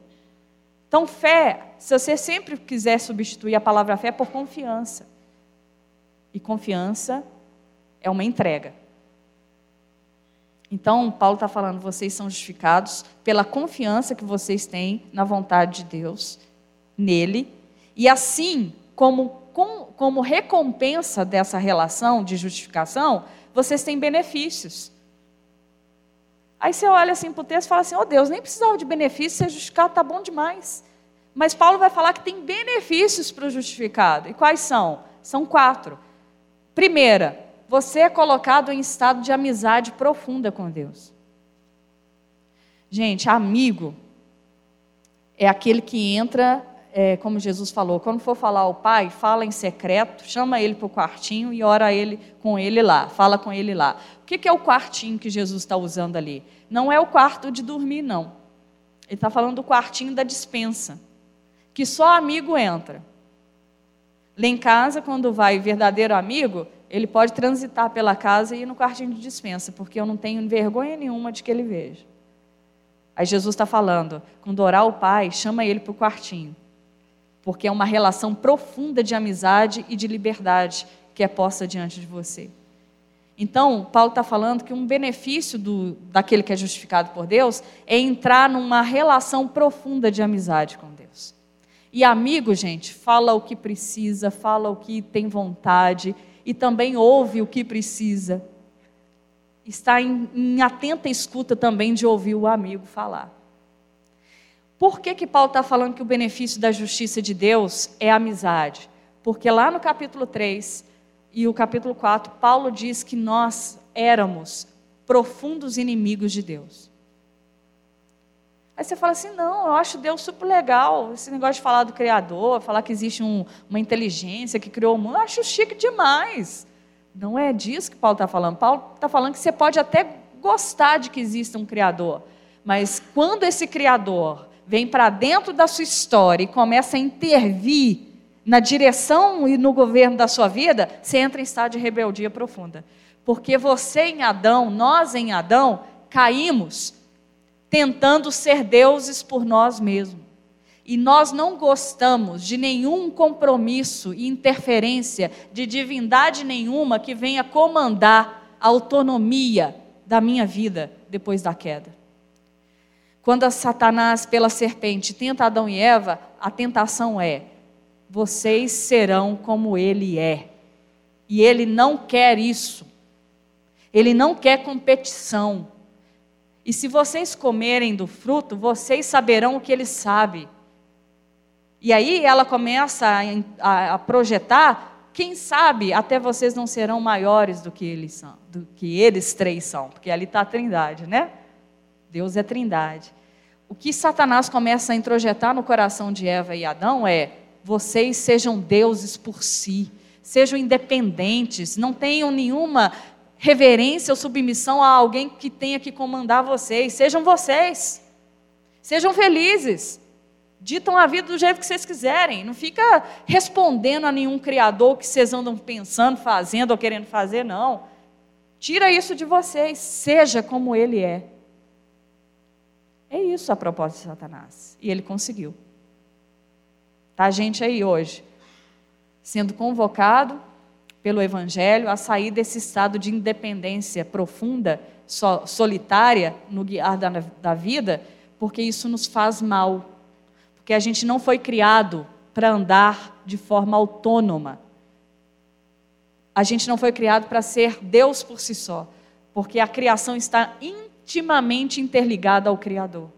Speaker 1: Então, fé, se você sempre quiser substituir a palavra fé por confiança. E confiança é uma entrega. Então, Paulo está falando, vocês são justificados pela confiança que vocês têm na vontade de Deus, nele, e assim como com, como recompensa dessa relação de justificação, vocês têm benefícios. Aí você olha assim para o texto e fala assim: oh Deus, nem precisava de benefício, ser justificado está bom demais. Mas Paulo vai falar que tem benefícios para o justificado. E quais são? São quatro. Primeira, você é colocado em estado de amizade profunda com Deus. Gente, amigo é aquele que entra, é, como Jesus falou, quando for falar ao Pai, fala em secreto, chama ele para o quartinho e ora ele com ele lá, fala com ele lá. O que, que é o quartinho que Jesus está usando ali? Não é o quarto de dormir, não. Ele está falando do quartinho da dispensa, que só amigo entra. Lá em casa, quando vai verdadeiro amigo, ele pode transitar pela casa e ir no quartinho de dispensa, porque eu não tenho vergonha nenhuma de que ele veja. Aí Jesus está falando, quando orar o Pai, chama ele para o quartinho, porque é uma relação profunda de amizade e de liberdade que é posta diante de você. Então, Paulo está falando que um benefício do, daquele que é justificado por Deus é entrar numa relação profunda de amizade com Deus. E amigo, gente, fala o que precisa, fala o que tem vontade e também ouve o que precisa. Está em, em atenta escuta também de ouvir o amigo falar. Por que, que Paulo está falando que o benefício da justiça de Deus é amizade? Porque lá no capítulo 3, e o capítulo 4, Paulo diz que nós éramos profundos inimigos de Deus. Aí você fala assim: não, eu acho Deus super legal. Esse negócio de falar do Criador, falar que existe um, uma inteligência que criou o mundo, eu acho chique demais. Não é disso que Paulo está falando. Paulo está falando que você pode até gostar de que exista um Criador, mas quando esse Criador vem para dentro da sua história e começa a intervir na direção e no governo da sua vida, você entra em estado de rebeldia profunda. Porque você em Adão, nós em Adão, caímos tentando ser deuses por nós mesmos. E nós não gostamos de nenhum compromisso e interferência de divindade nenhuma que venha comandar a autonomia da minha vida depois da queda. Quando Satanás, pela serpente, tenta Adão e Eva, a tentação é: vocês serão como ele é. E ele não quer isso. Ele não quer competição. E se vocês comerem do fruto, vocês saberão o que ele sabe. E aí ela começa a, a, a projetar quem sabe até vocês não serão maiores do que eles são, do que eles três são, porque ali está a trindade, né? Deus é trindade. O que Satanás começa a introjetar no coração de Eva e Adão é: vocês sejam deuses por si, sejam independentes, não tenham nenhuma reverência ou submissão a alguém que tenha que comandar vocês, sejam vocês, sejam felizes, ditam a vida do jeito que vocês quiserem, não fica respondendo a nenhum criador que vocês andam pensando, fazendo ou querendo fazer, não. Tira isso de vocês, seja como ele é. É isso a proposta de Satanás. E ele conseguiu. Tá a gente aí hoje, sendo convocado pelo Evangelho a sair desse estado de independência profunda, so, solitária no guiar da, da vida, porque isso nos faz mal. Porque a gente não foi criado para andar de forma autônoma. A gente não foi criado para ser Deus por si só, porque a criação está intimamente interligada ao Criador.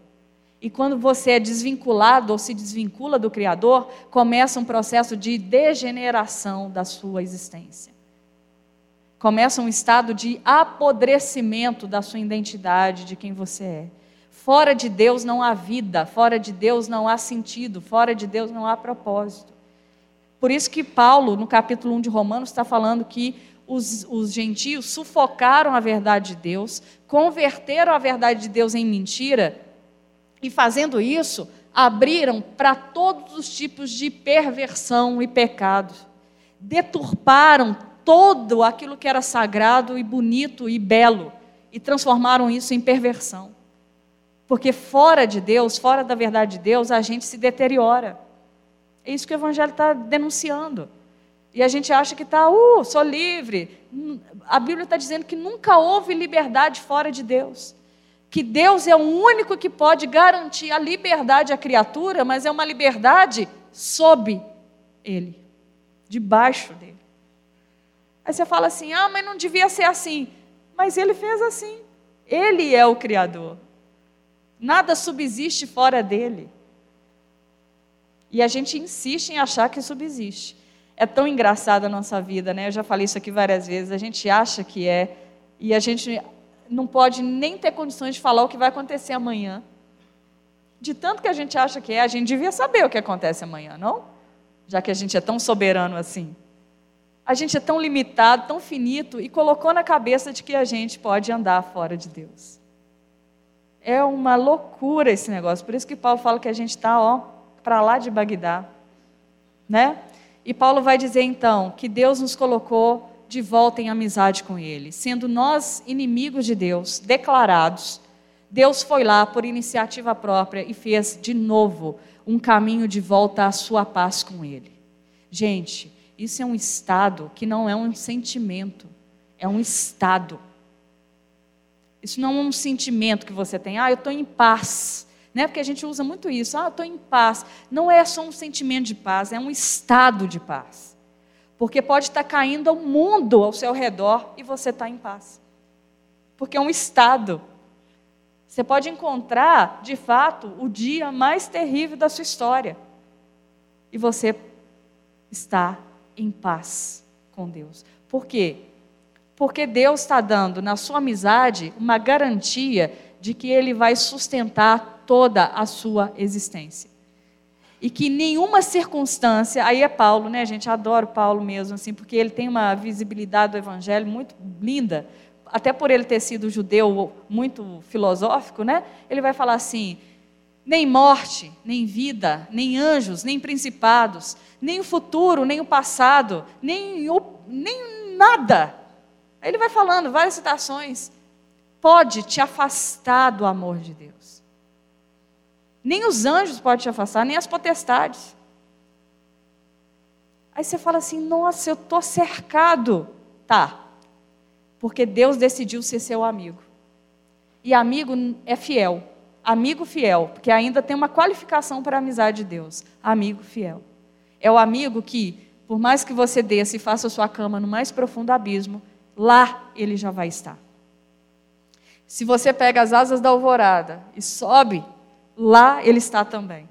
Speaker 1: E quando você é desvinculado ou se desvincula do Criador, começa um processo de degeneração da sua existência. Começa um estado de apodrecimento da sua identidade, de quem você é. Fora de Deus não há vida, fora de Deus não há sentido, fora de Deus não há propósito. Por isso que Paulo, no capítulo 1 de Romanos, está falando que os, os, gentios sufocaram a verdade de Deus, converteram a verdade de Deus em mentira e fazendo isso, abriram para todos os tipos de perversão e pecado. Deturparam todo aquilo que era sagrado e bonito e belo e transformaram isso em perversão. Porque fora de Deus, fora da verdade de Deus, a gente se deteriora. É isso que o Evangelho está denunciando. E a gente acha que está, uh, sou livre. A Bíblia está dizendo que nunca houve liberdade fora de Deus que Deus é o único que pode garantir a liberdade à criatura, mas é uma liberdade sob Ele, debaixo dele. Aí você fala assim: ah, mas não devia ser assim. Mas Ele fez assim. Ele é o Criador. Nada subsiste fora dele. E a gente insiste em achar que subsiste. É tão engraçada a nossa vida, né? Eu já falei isso aqui várias vezes. A gente acha que é, e a gente não pode nem ter condições de falar o que vai acontecer amanhã. De tanto que a gente acha que é, a gente devia saber o que acontece amanhã, não? Já que a gente é tão soberano assim. A gente é tão limitado, tão finito e colocou na cabeça de que a gente pode andar fora de Deus. É uma loucura esse negócio. Por isso que Paulo fala que a gente está, ó, para lá de Bagdá, né? E Paulo vai dizer então que Deus nos colocou de volta em amizade com Ele, sendo nós inimigos de Deus, declarados. Deus foi lá por iniciativa própria e fez de novo um caminho de volta à sua paz com Ele. Gente, isso é um estado que não é um sentimento, é um estado. Isso não é um sentimento que você tem, ah, eu estou em paz. Né? Porque a gente usa muito isso, ah, estou em paz. Não é só um sentimento de paz, é um estado de paz. Porque pode estar caindo o mundo ao seu redor e você está em paz. Porque é um estado. Você pode encontrar, de fato, o dia mais terrível da sua história. E você está em paz com Deus. Por quê? Porque Deus está dando na sua amizade uma garantia de que Ele vai sustentar toda a sua existência. E que nenhuma circunstância, aí é Paulo, né, gente? Adoro Paulo mesmo, assim, porque ele tem uma visibilidade do Evangelho muito linda, até por ele ter sido judeu muito filosófico, né? Ele vai falar assim: nem morte, nem vida, nem anjos, nem principados, nem o futuro, nem o passado, nem, o, nem nada. Aí ele vai falando várias citações. Pode te afastar do amor de Deus. Nem os anjos podem te afastar, nem as potestades. Aí você fala assim: nossa, eu estou cercado. Tá, porque Deus decidiu ser seu amigo. E amigo é fiel. Amigo fiel, porque ainda tem uma qualificação para a amizade de Deus. Amigo fiel. É o amigo que, por mais que você desça e faça a sua cama no mais profundo abismo, lá ele já vai estar. Se você pega as asas da alvorada e sobe, lá ele está também.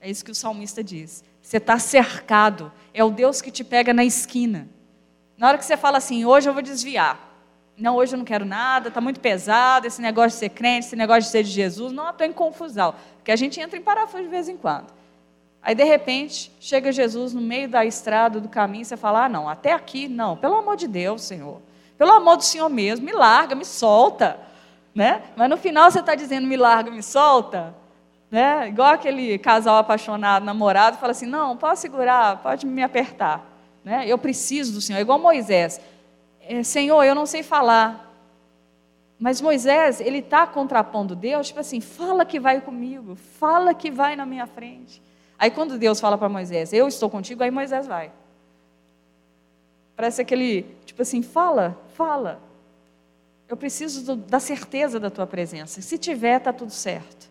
Speaker 1: É isso que o salmista diz. Você está cercado, é o Deus que te pega na esquina. Na hora que você fala assim, hoje eu vou desviar, não, hoje eu não quero nada, está muito pesado, esse negócio de ser crente, esse negócio de ser de Jesus. Não, estou em confusão. Porque a gente entra em parafuso de vez em quando. Aí, de repente, chega Jesus no meio da estrada, do caminho, você fala: ah, não, até aqui, não, pelo amor de Deus, Senhor. Pelo amor do Senhor mesmo, me larga, me solta. Né? Mas no final você está dizendo: me larga, me solta. Né? Igual aquele casal apaixonado, namorado, fala assim: não, pode segurar, pode me apertar. Né? Eu preciso do Senhor. Igual Moisés é, Senhor, eu não sei falar. Mas Moisés, ele está contrapondo Deus, tipo assim, fala que vai comigo, fala que vai na minha frente. Aí quando Deus fala para Moisés, eu estou contigo, aí Moisés vai. Parece aquele, tipo assim, fala, fala. Eu preciso do, da certeza da tua presença. Se tiver, está tudo certo.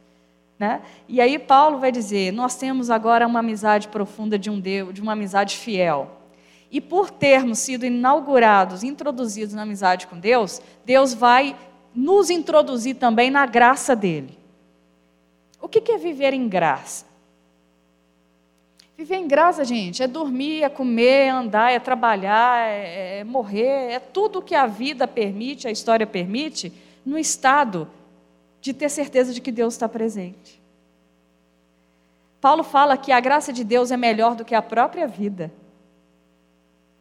Speaker 1: Né? E aí Paulo vai dizer: nós temos agora uma amizade profunda de um Deus, de uma amizade fiel. E por termos sido inaugurados, introduzidos na amizade com Deus, Deus vai nos introduzir também na graça dele. O que é viver em graça? Viver em graça, gente, é dormir, é comer, é andar, é trabalhar, é, é morrer, é tudo que a vida permite, a história permite, no estado de ter certeza de que Deus está presente. Paulo fala que a graça de Deus é melhor do que a própria vida.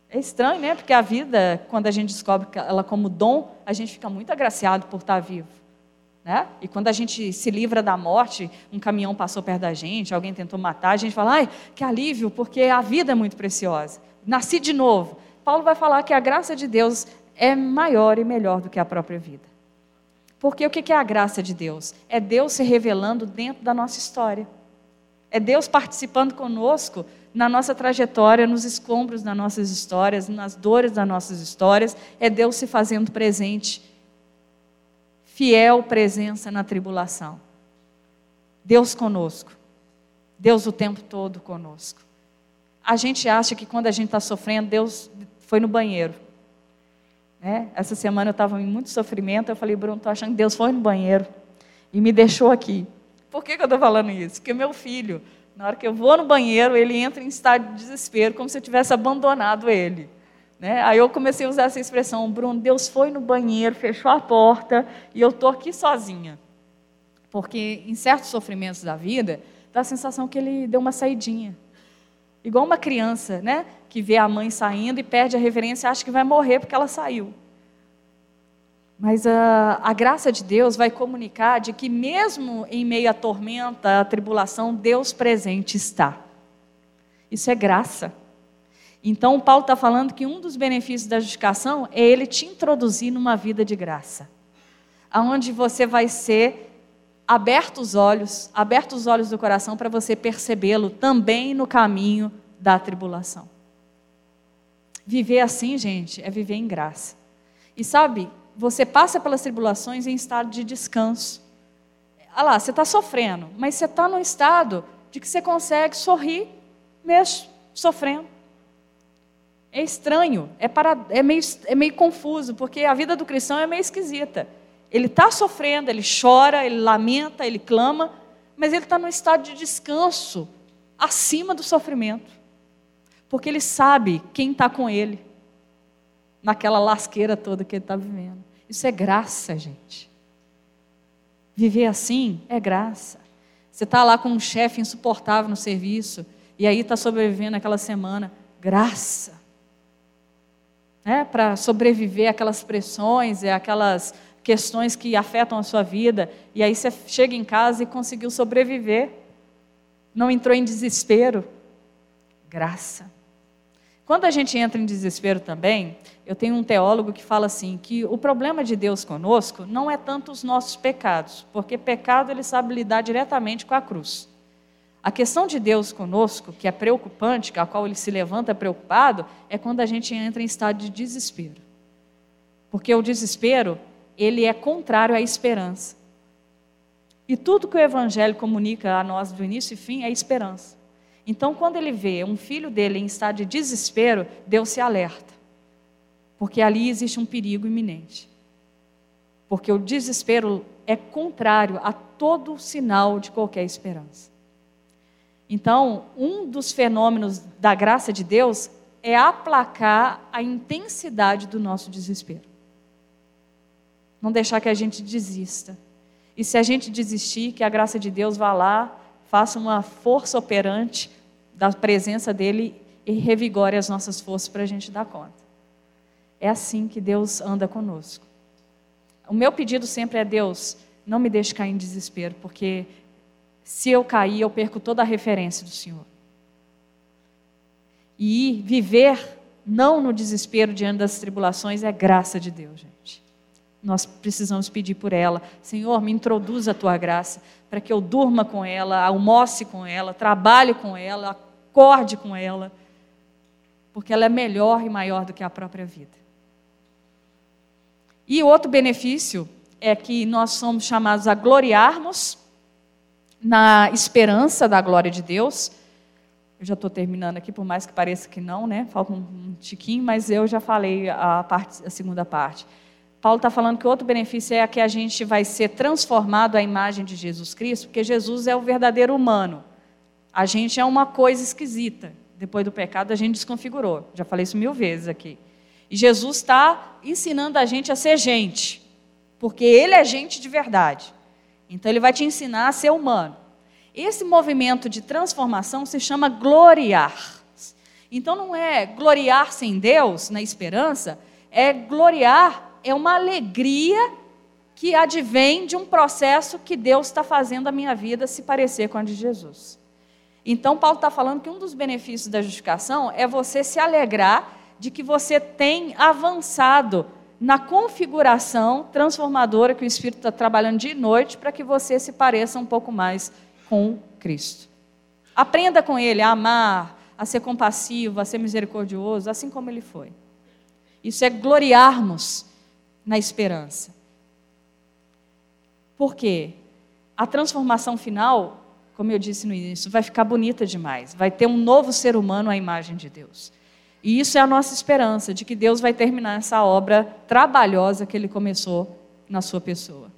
Speaker 1: É estranho, né? Porque a vida, quando a gente descobre ela como dom, a gente fica muito agraciado por estar vivo. Né? E quando a gente se livra da morte, um caminhão passou perto da gente, alguém tentou matar, a gente fala, ai, que alívio, porque a vida é muito preciosa. Nasci de novo. Paulo vai falar que a graça de Deus é maior e melhor do que a própria vida. Porque o que é a graça de Deus? É Deus se revelando dentro da nossa história. É Deus participando conosco na nossa trajetória, nos escombros das nossas histórias, nas dores das nossas histórias, é Deus se fazendo presente. Fiel presença na tribulação. Deus conosco. Deus o tempo todo conosco. A gente acha que quando a gente está sofrendo, Deus foi no banheiro. Né? Essa semana eu estava em muito sofrimento, eu falei, Bruno, estou achando que Deus foi no banheiro e me deixou aqui. Por que, que eu estou falando isso? Porque meu filho Na hora que eu vou no banheiro, ele entra em estado de desespero, como se eu tivesse abandonado ele. Né? Aí eu comecei a usar essa expressão, Bruno, Deus foi no banheiro, fechou a porta e eu estou aqui sozinha. Porque em certos sofrimentos da vida, dá a sensação que ele deu uma saidinha. Igual uma criança, né? Que vê a mãe saindo e perde a reverência e acha que vai morrer porque ela saiu. Mas a, a graça de Deus vai comunicar de que, mesmo em meio à tormenta, à tribulação, Deus presente está. Isso é graça. Então, Paulo está falando que um dos benefícios da justificação é ele te introduzir numa vida de graça, aonde você vai ser aberto os olhos, aberto os olhos do coração para você percebê-lo também no caminho da tribulação. Viver assim, gente, é viver em graça. E sabe, você passa pelas tribulações em estado de descanso. Olha lá, você está sofrendo, mas você está num estado de que você consegue sorrir mesmo sofrendo. É estranho, é, para, é, meio, é meio confuso, porque a vida do cristão é meio esquisita. Ele está sofrendo, ele chora, ele lamenta, ele clama, mas ele está num estado de descanso, acima do sofrimento. Porque ele sabe quem está com ele, naquela lasqueira toda que ele está vivendo. Isso é graça, gente. Viver assim é graça. Você está lá com um chefe insuportável no serviço, e aí está sobrevivendo aquela semana. Graça. É, Para sobreviver aquelas pressões e aquelas questões que afetam a sua vida, e aí você chega em casa e conseguiu sobreviver. Não entrou em desespero. Graça. Quando a gente entra em desespero também, eu tenho um teólogo que fala assim, que o problema de Deus conosco não é tanto os nossos pecados, porque pecado ele sabe lidar diretamente com a cruz. A questão de Deus conosco, que é preocupante, com a qual ele se levanta preocupado, é quando a gente entra em estado de desespero. Porque o desespero, ele é contrário à esperança. E tudo que o evangelho comunica a nós do início e fim é esperança. Então, quando ele vê um filho dele em estado de desespero, Deus se alerta. Porque ali existe um perigo iminente. Porque o desespero é contrário a todo sinal de qualquer esperança. Então, um dos fenômenos da graça de Deus é aplacar a intensidade do nosso desespero. Não deixar que a gente desista. E se a gente desistir, que a graça de Deus vá lá, faça uma força operante da presença dele e revigore as nossas forças para a gente dar conta. É assim que Deus anda conosco. O meu pedido sempre é: Deus, não me deixe cair em desespero, porque se eu cair, eu perco toda a referência do Senhor. E viver não no desespero diante das tribulações é graça de Deus, gente. Nós precisamos pedir por ela. Senhor, me introduza a tua graça para que eu durma com ela, almoce com ela, trabalhe com ela, acorde com ela, porque ela é melhor e maior do que a própria vida. E outro benefício é que nós somos chamados a gloriarmos na esperança da glória de Deus. Eu já estou terminando aqui, por mais que pareça que não, né? Falta um, um tiquinho, mas eu já falei a, parte, a segunda parte. Paulo está falando que outro benefício é que a gente vai ser transformado à imagem de Jesus Cristo, porque Jesus é o verdadeiro humano. A gente é uma coisa esquisita. Depois do pecado, a gente desconfigurou. Já falei isso mil vezes aqui. E Jesus está ensinando a gente a ser gente, porque Ele é gente de verdade. Então, Ele vai te ensinar a ser humano. Esse movimento de transformação se chama gloriar. Então, não é gloriar-se Deus, na esperança, é gloriar, é uma alegria que advém de um processo que Deus está fazendo a minha vida se parecer com a de Jesus. Então, Paulo está falando que um dos benefícios da justificação é você se alegrar de que você tem avançado na configuração transformadora que o Espírito está trabalhando de noite para que você se pareça um pouco mais com Cristo. Aprenda com Ele a amar, a ser compassivo, a ser misericordioso, assim como Ele foi. Isso é gloriarmos na esperança. Por quê? A transformação final como eu disse no início, vai ficar bonita demais. Vai ter um novo ser humano à imagem de Deus. E isso é a nossa esperança, de que Deus vai terminar essa obra trabalhosa que ele começou na sua pessoa.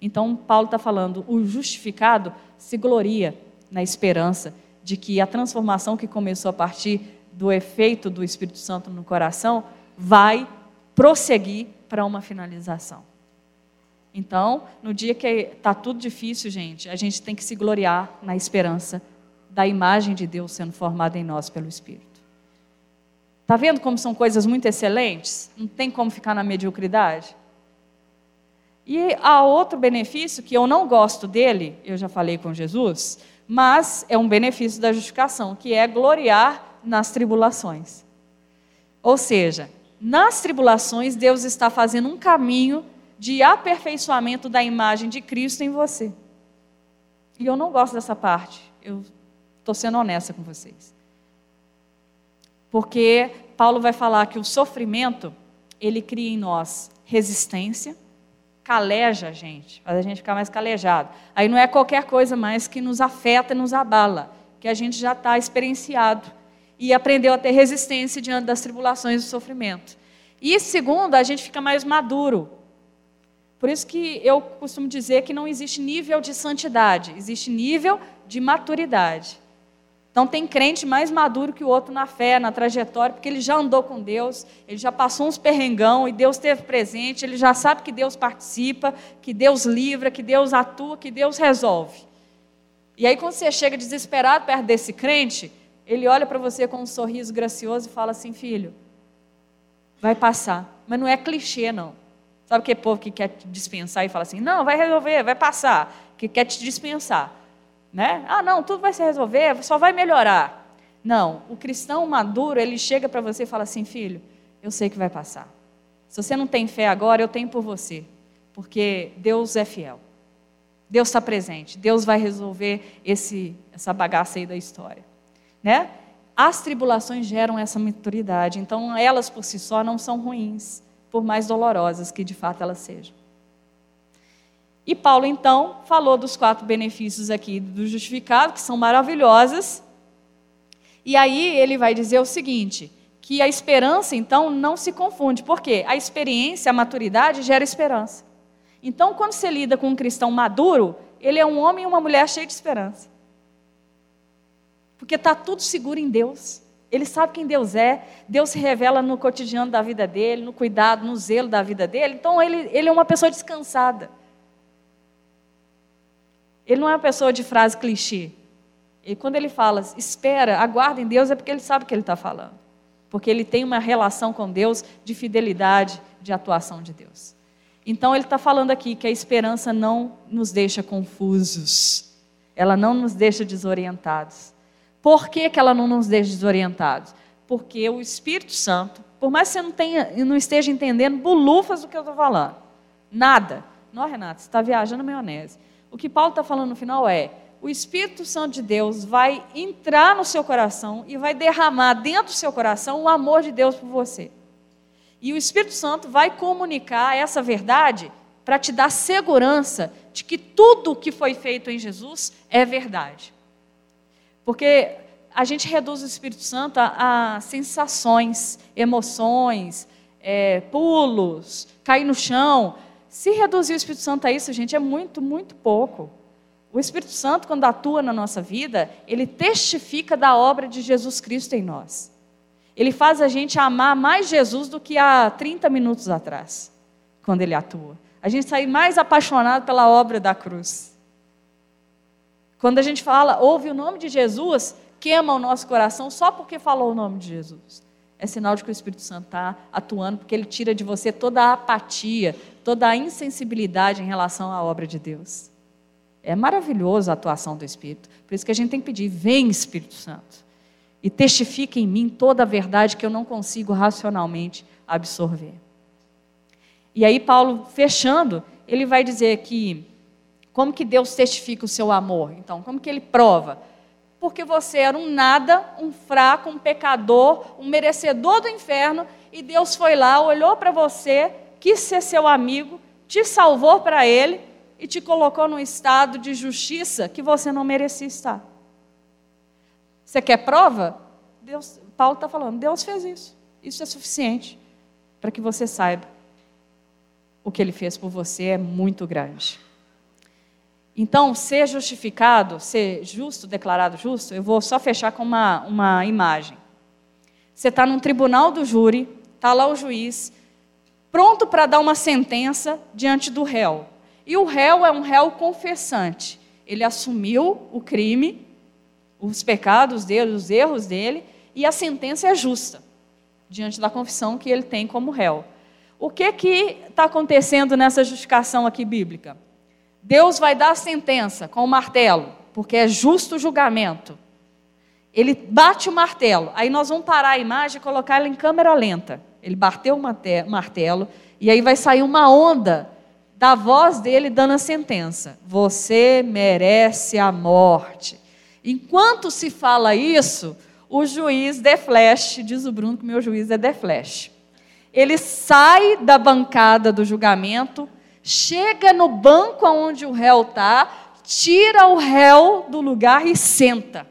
Speaker 1: Então, Paulo está falando, o justificado se gloria na esperança de que a transformação que começou a partir do efeito do Espírito Santo no coração vai prosseguir para uma finalização. Então, no dia que está tudo difícil, gente, a gente tem que se gloriar na esperança da imagem de Deus sendo formada em nós pelo Espírito. Está vendo como são coisas muito excelentes? Não tem como ficar na mediocridade? E há outro benefício que eu não gosto dele, eu já falei com Jesus, mas é um benefício da justificação, que é gloriar nas tribulações. Ou seja, nas tribulações, Deus está fazendo um caminho de aperfeiçoamento da imagem de Cristo em você. E eu não gosto dessa parte. Eu estou sendo honesta com vocês. Porque Paulo vai falar que o sofrimento, ele cria em nós resistência, caleja a gente, faz a gente ficar mais calejado. Aí não é qualquer coisa mais que nos afeta e nos abala, que a gente já está experienciado e aprendeu a ter resistência diante das tribulações e do sofrimento. E segundo, a gente fica mais maduro. Por isso que eu costumo dizer que não existe nível de santidade, existe nível de maturidade. Então tem crente mais maduro que o outro na fé, na trajetória, porque ele já andou com Deus, ele já passou uns perrengão e Deus esteve presente, ele já sabe que Deus participa, que Deus livra, que Deus atua, que Deus resolve. E aí quando você chega desesperado perto desse crente, ele olha para você com um sorriso gracioso e fala assim: filho, vai passar. Mas não é clichê, não. Sabe que povo que quer te dispensar e fala assim: não, vai resolver, vai passar, que quer te dispensar. Né? Ah, não, tudo vai se resolver, só vai melhorar. Não, o cristão maduro, ele chega para você e fala assim: filho, eu sei que vai passar. Se você não tem fé agora, eu tenho por você, porque Deus é fiel. Deus está presente, Deus vai resolver esse, essa bagaça aí da história né? As tribulações geram essa maturidade, então elas por si só não são ruins, por mais dolorosas que de fato elas sejam. E Paulo então falou dos quatro benefícios aqui do justificado, que são maravilhosas. E aí ele vai dizer o seguinte, que a esperança então não se confunde. Por quê? A experiência, a maturidade gera esperança. Então, quando você lida com um cristão maduro, ele é um homem e uma mulher cheio de esperança. Porque está tudo seguro em Deus. Ele sabe quem Deus é, Deus se revela no cotidiano da vida dele, no cuidado, no zelo da vida dele. Então ele, ele é uma pessoa descansada. Ele não é uma pessoa de frase clichê. E quando ele fala, espera, aguarda em Deus, é porque ele sabe o que ele está falando. Porque ele tem uma relação com Deus de fidelidade, de atuação de Deus. Então ele está falando aqui que a esperança não nos deixa confusos, ela não nos deixa desorientados. Por que, que ela não nos deixa desorientados? Porque o Espírito Santo, por mais que você não, tenha, não esteja entendendo bulufas do que eu estou falando, nada. Não, Renato, você está viajando maionese. O que Paulo está falando no final é: o Espírito Santo de Deus vai entrar no seu coração e vai derramar dentro do seu coração o amor de Deus por você. E o Espírito Santo vai comunicar essa verdade para te dar segurança de que tudo que foi feito em Jesus é verdade. Porque a gente reduz o Espírito Santo a, a sensações, emoções, é, pulos, cair no chão. Se reduzir o Espírito Santo a isso, gente, é muito, muito pouco. O Espírito Santo, quando atua na nossa vida, ele testifica da obra de Jesus Cristo em nós. Ele faz a gente amar mais Jesus do que há 30 minutos atrás, quando ele atua. A gente sai mais apaixonado pela obra da cruz. Quando a gente fala, ouve o nome de Jesus, queima o nosso coração só porque falou o nome de Jesus. É sinal de que o Espírito Santo está atuando, porque ele tira de você toda a apatia, toda a insensibilidade em relação à obra de Deus. É maravilhoso a atuação do Espírito. Por isso que a gente tem que pedir: vem, Espírito Santo, e testifique em mim toda a verdade que eu não consigo racionalmente absorver. E aí, Paulo, fechando, ele vai dizer que como que Deus testifica o seu amor? Então, como que ele prova? Porque você era um nada, um fraco, um pecador, um merecedor do inferno, e Deus foi lá, olhou para você, quis ser seu amigo, te salvou para ele e te colocou num estado de justiça que você não merecia estar. Você quer prova? Deus, Paulo está falando, Deus fez isso. Isso é suficiente para que você saiba o que ele fez por você é muito grande. Então, ser justificado, ser justo, declarado justo, eu vou só fechar com uma, uma imagem. Você está num tribunal do júri, está lá o juiz, pronto para dar uma sentença diante do réu. E o réu é um réu confessante. Ele assumiu o crime, os pecados dele, os erros dele, e a sentença é justa, diante da confissão que ele tem como réu. O que que está acontecendo nessa justificação aqui bíblica? Deus vai dar a sentença com o martelo, porque é justo o julgamento. Ele bate o martelo. Aí nós vamos parar a imagem e colocar ela em câmera lenta. Ele bateu o martelo e aí vai sair uma onda da voz dele dando a sentença: Você merece a morte. Enquanto se fala isso, o juiz de flash, diz o Bruno que meu juiz é de flash. Ele sai da bancada do julgamento, chega no banco onde o réu está, tira o réu do lugar e senta.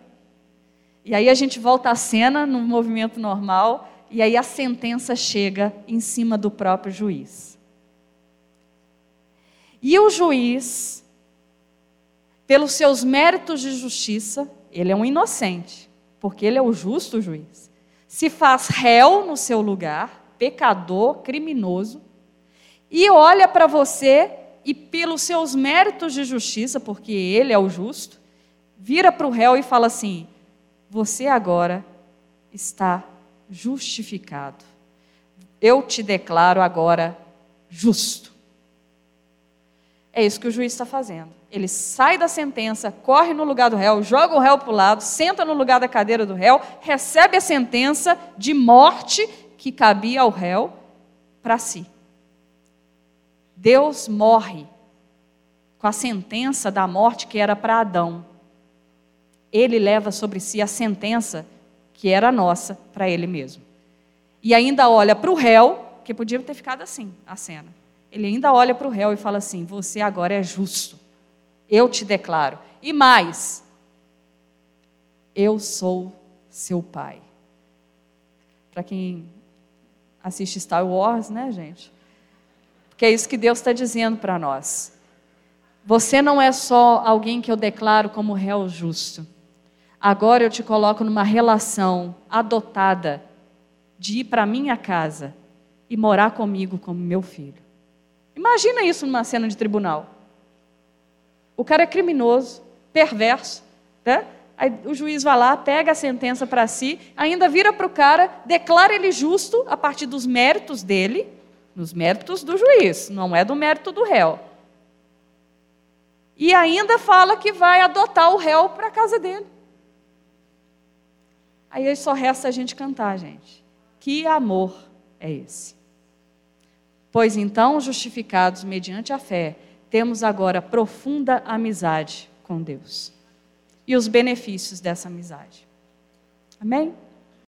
Speaker 1: E aí a gente volta à cena no movimento normal, e aí a sentença chega em cima do próprio juiz. E o juiz pelos seus méritos de justiça, ele é um inocente, porque ele é o justo juiz. Se faz réu no seu lugar, pecador, criminoso, e olha para você e pelos seus méritos de justiça, porque ele é o justo, vira para o réu e fala assim: Você agora está justificado. Eu te declaro agora justo. É isso que o juiz está fazendo. Ele sai da sentença, corre no lugar do réu, joga o réu para o lado, senta no lugar da cadeira do réu, recebe a sentença de morte que cabia ao réu para si. Deus morre com a sentença da morte que era para Adão. Ele leva sobre si a sentença que era nossa para ele mesmo. E ainda olha para o réu, que podia ter ficado assim a cena ele ainda olha para o réu e fala assim: Você agora é justo. Eu te declaro. E mais, eu sou seu pai. Para quem assiste Star Wars, né, gente? Porque é isso que Deus está dizendo para nós. Você não é só alguém que eu declaro como réu justo. Agora eu te coloco numa relação adotada de ir para minha casa e morar comigo como meu filho. Imagina isso numa cena de tribunal. O cara é criminoso, perverso, né? Aí o juiz vai lá, pega a sentença para si, ainda vira para o cara, declara ele justo a partir dos méritos dele, nos méritos do juiz, não é do mérito do réu. E ainda fala que vai adotar o réu para a casa dele. Aí só resta a gente cantar, gente. Que amor é esse? Pois então, justificados mediante a fé, temos agora profunda amizade com Deus. E os benefícios dessa amizade. Amém?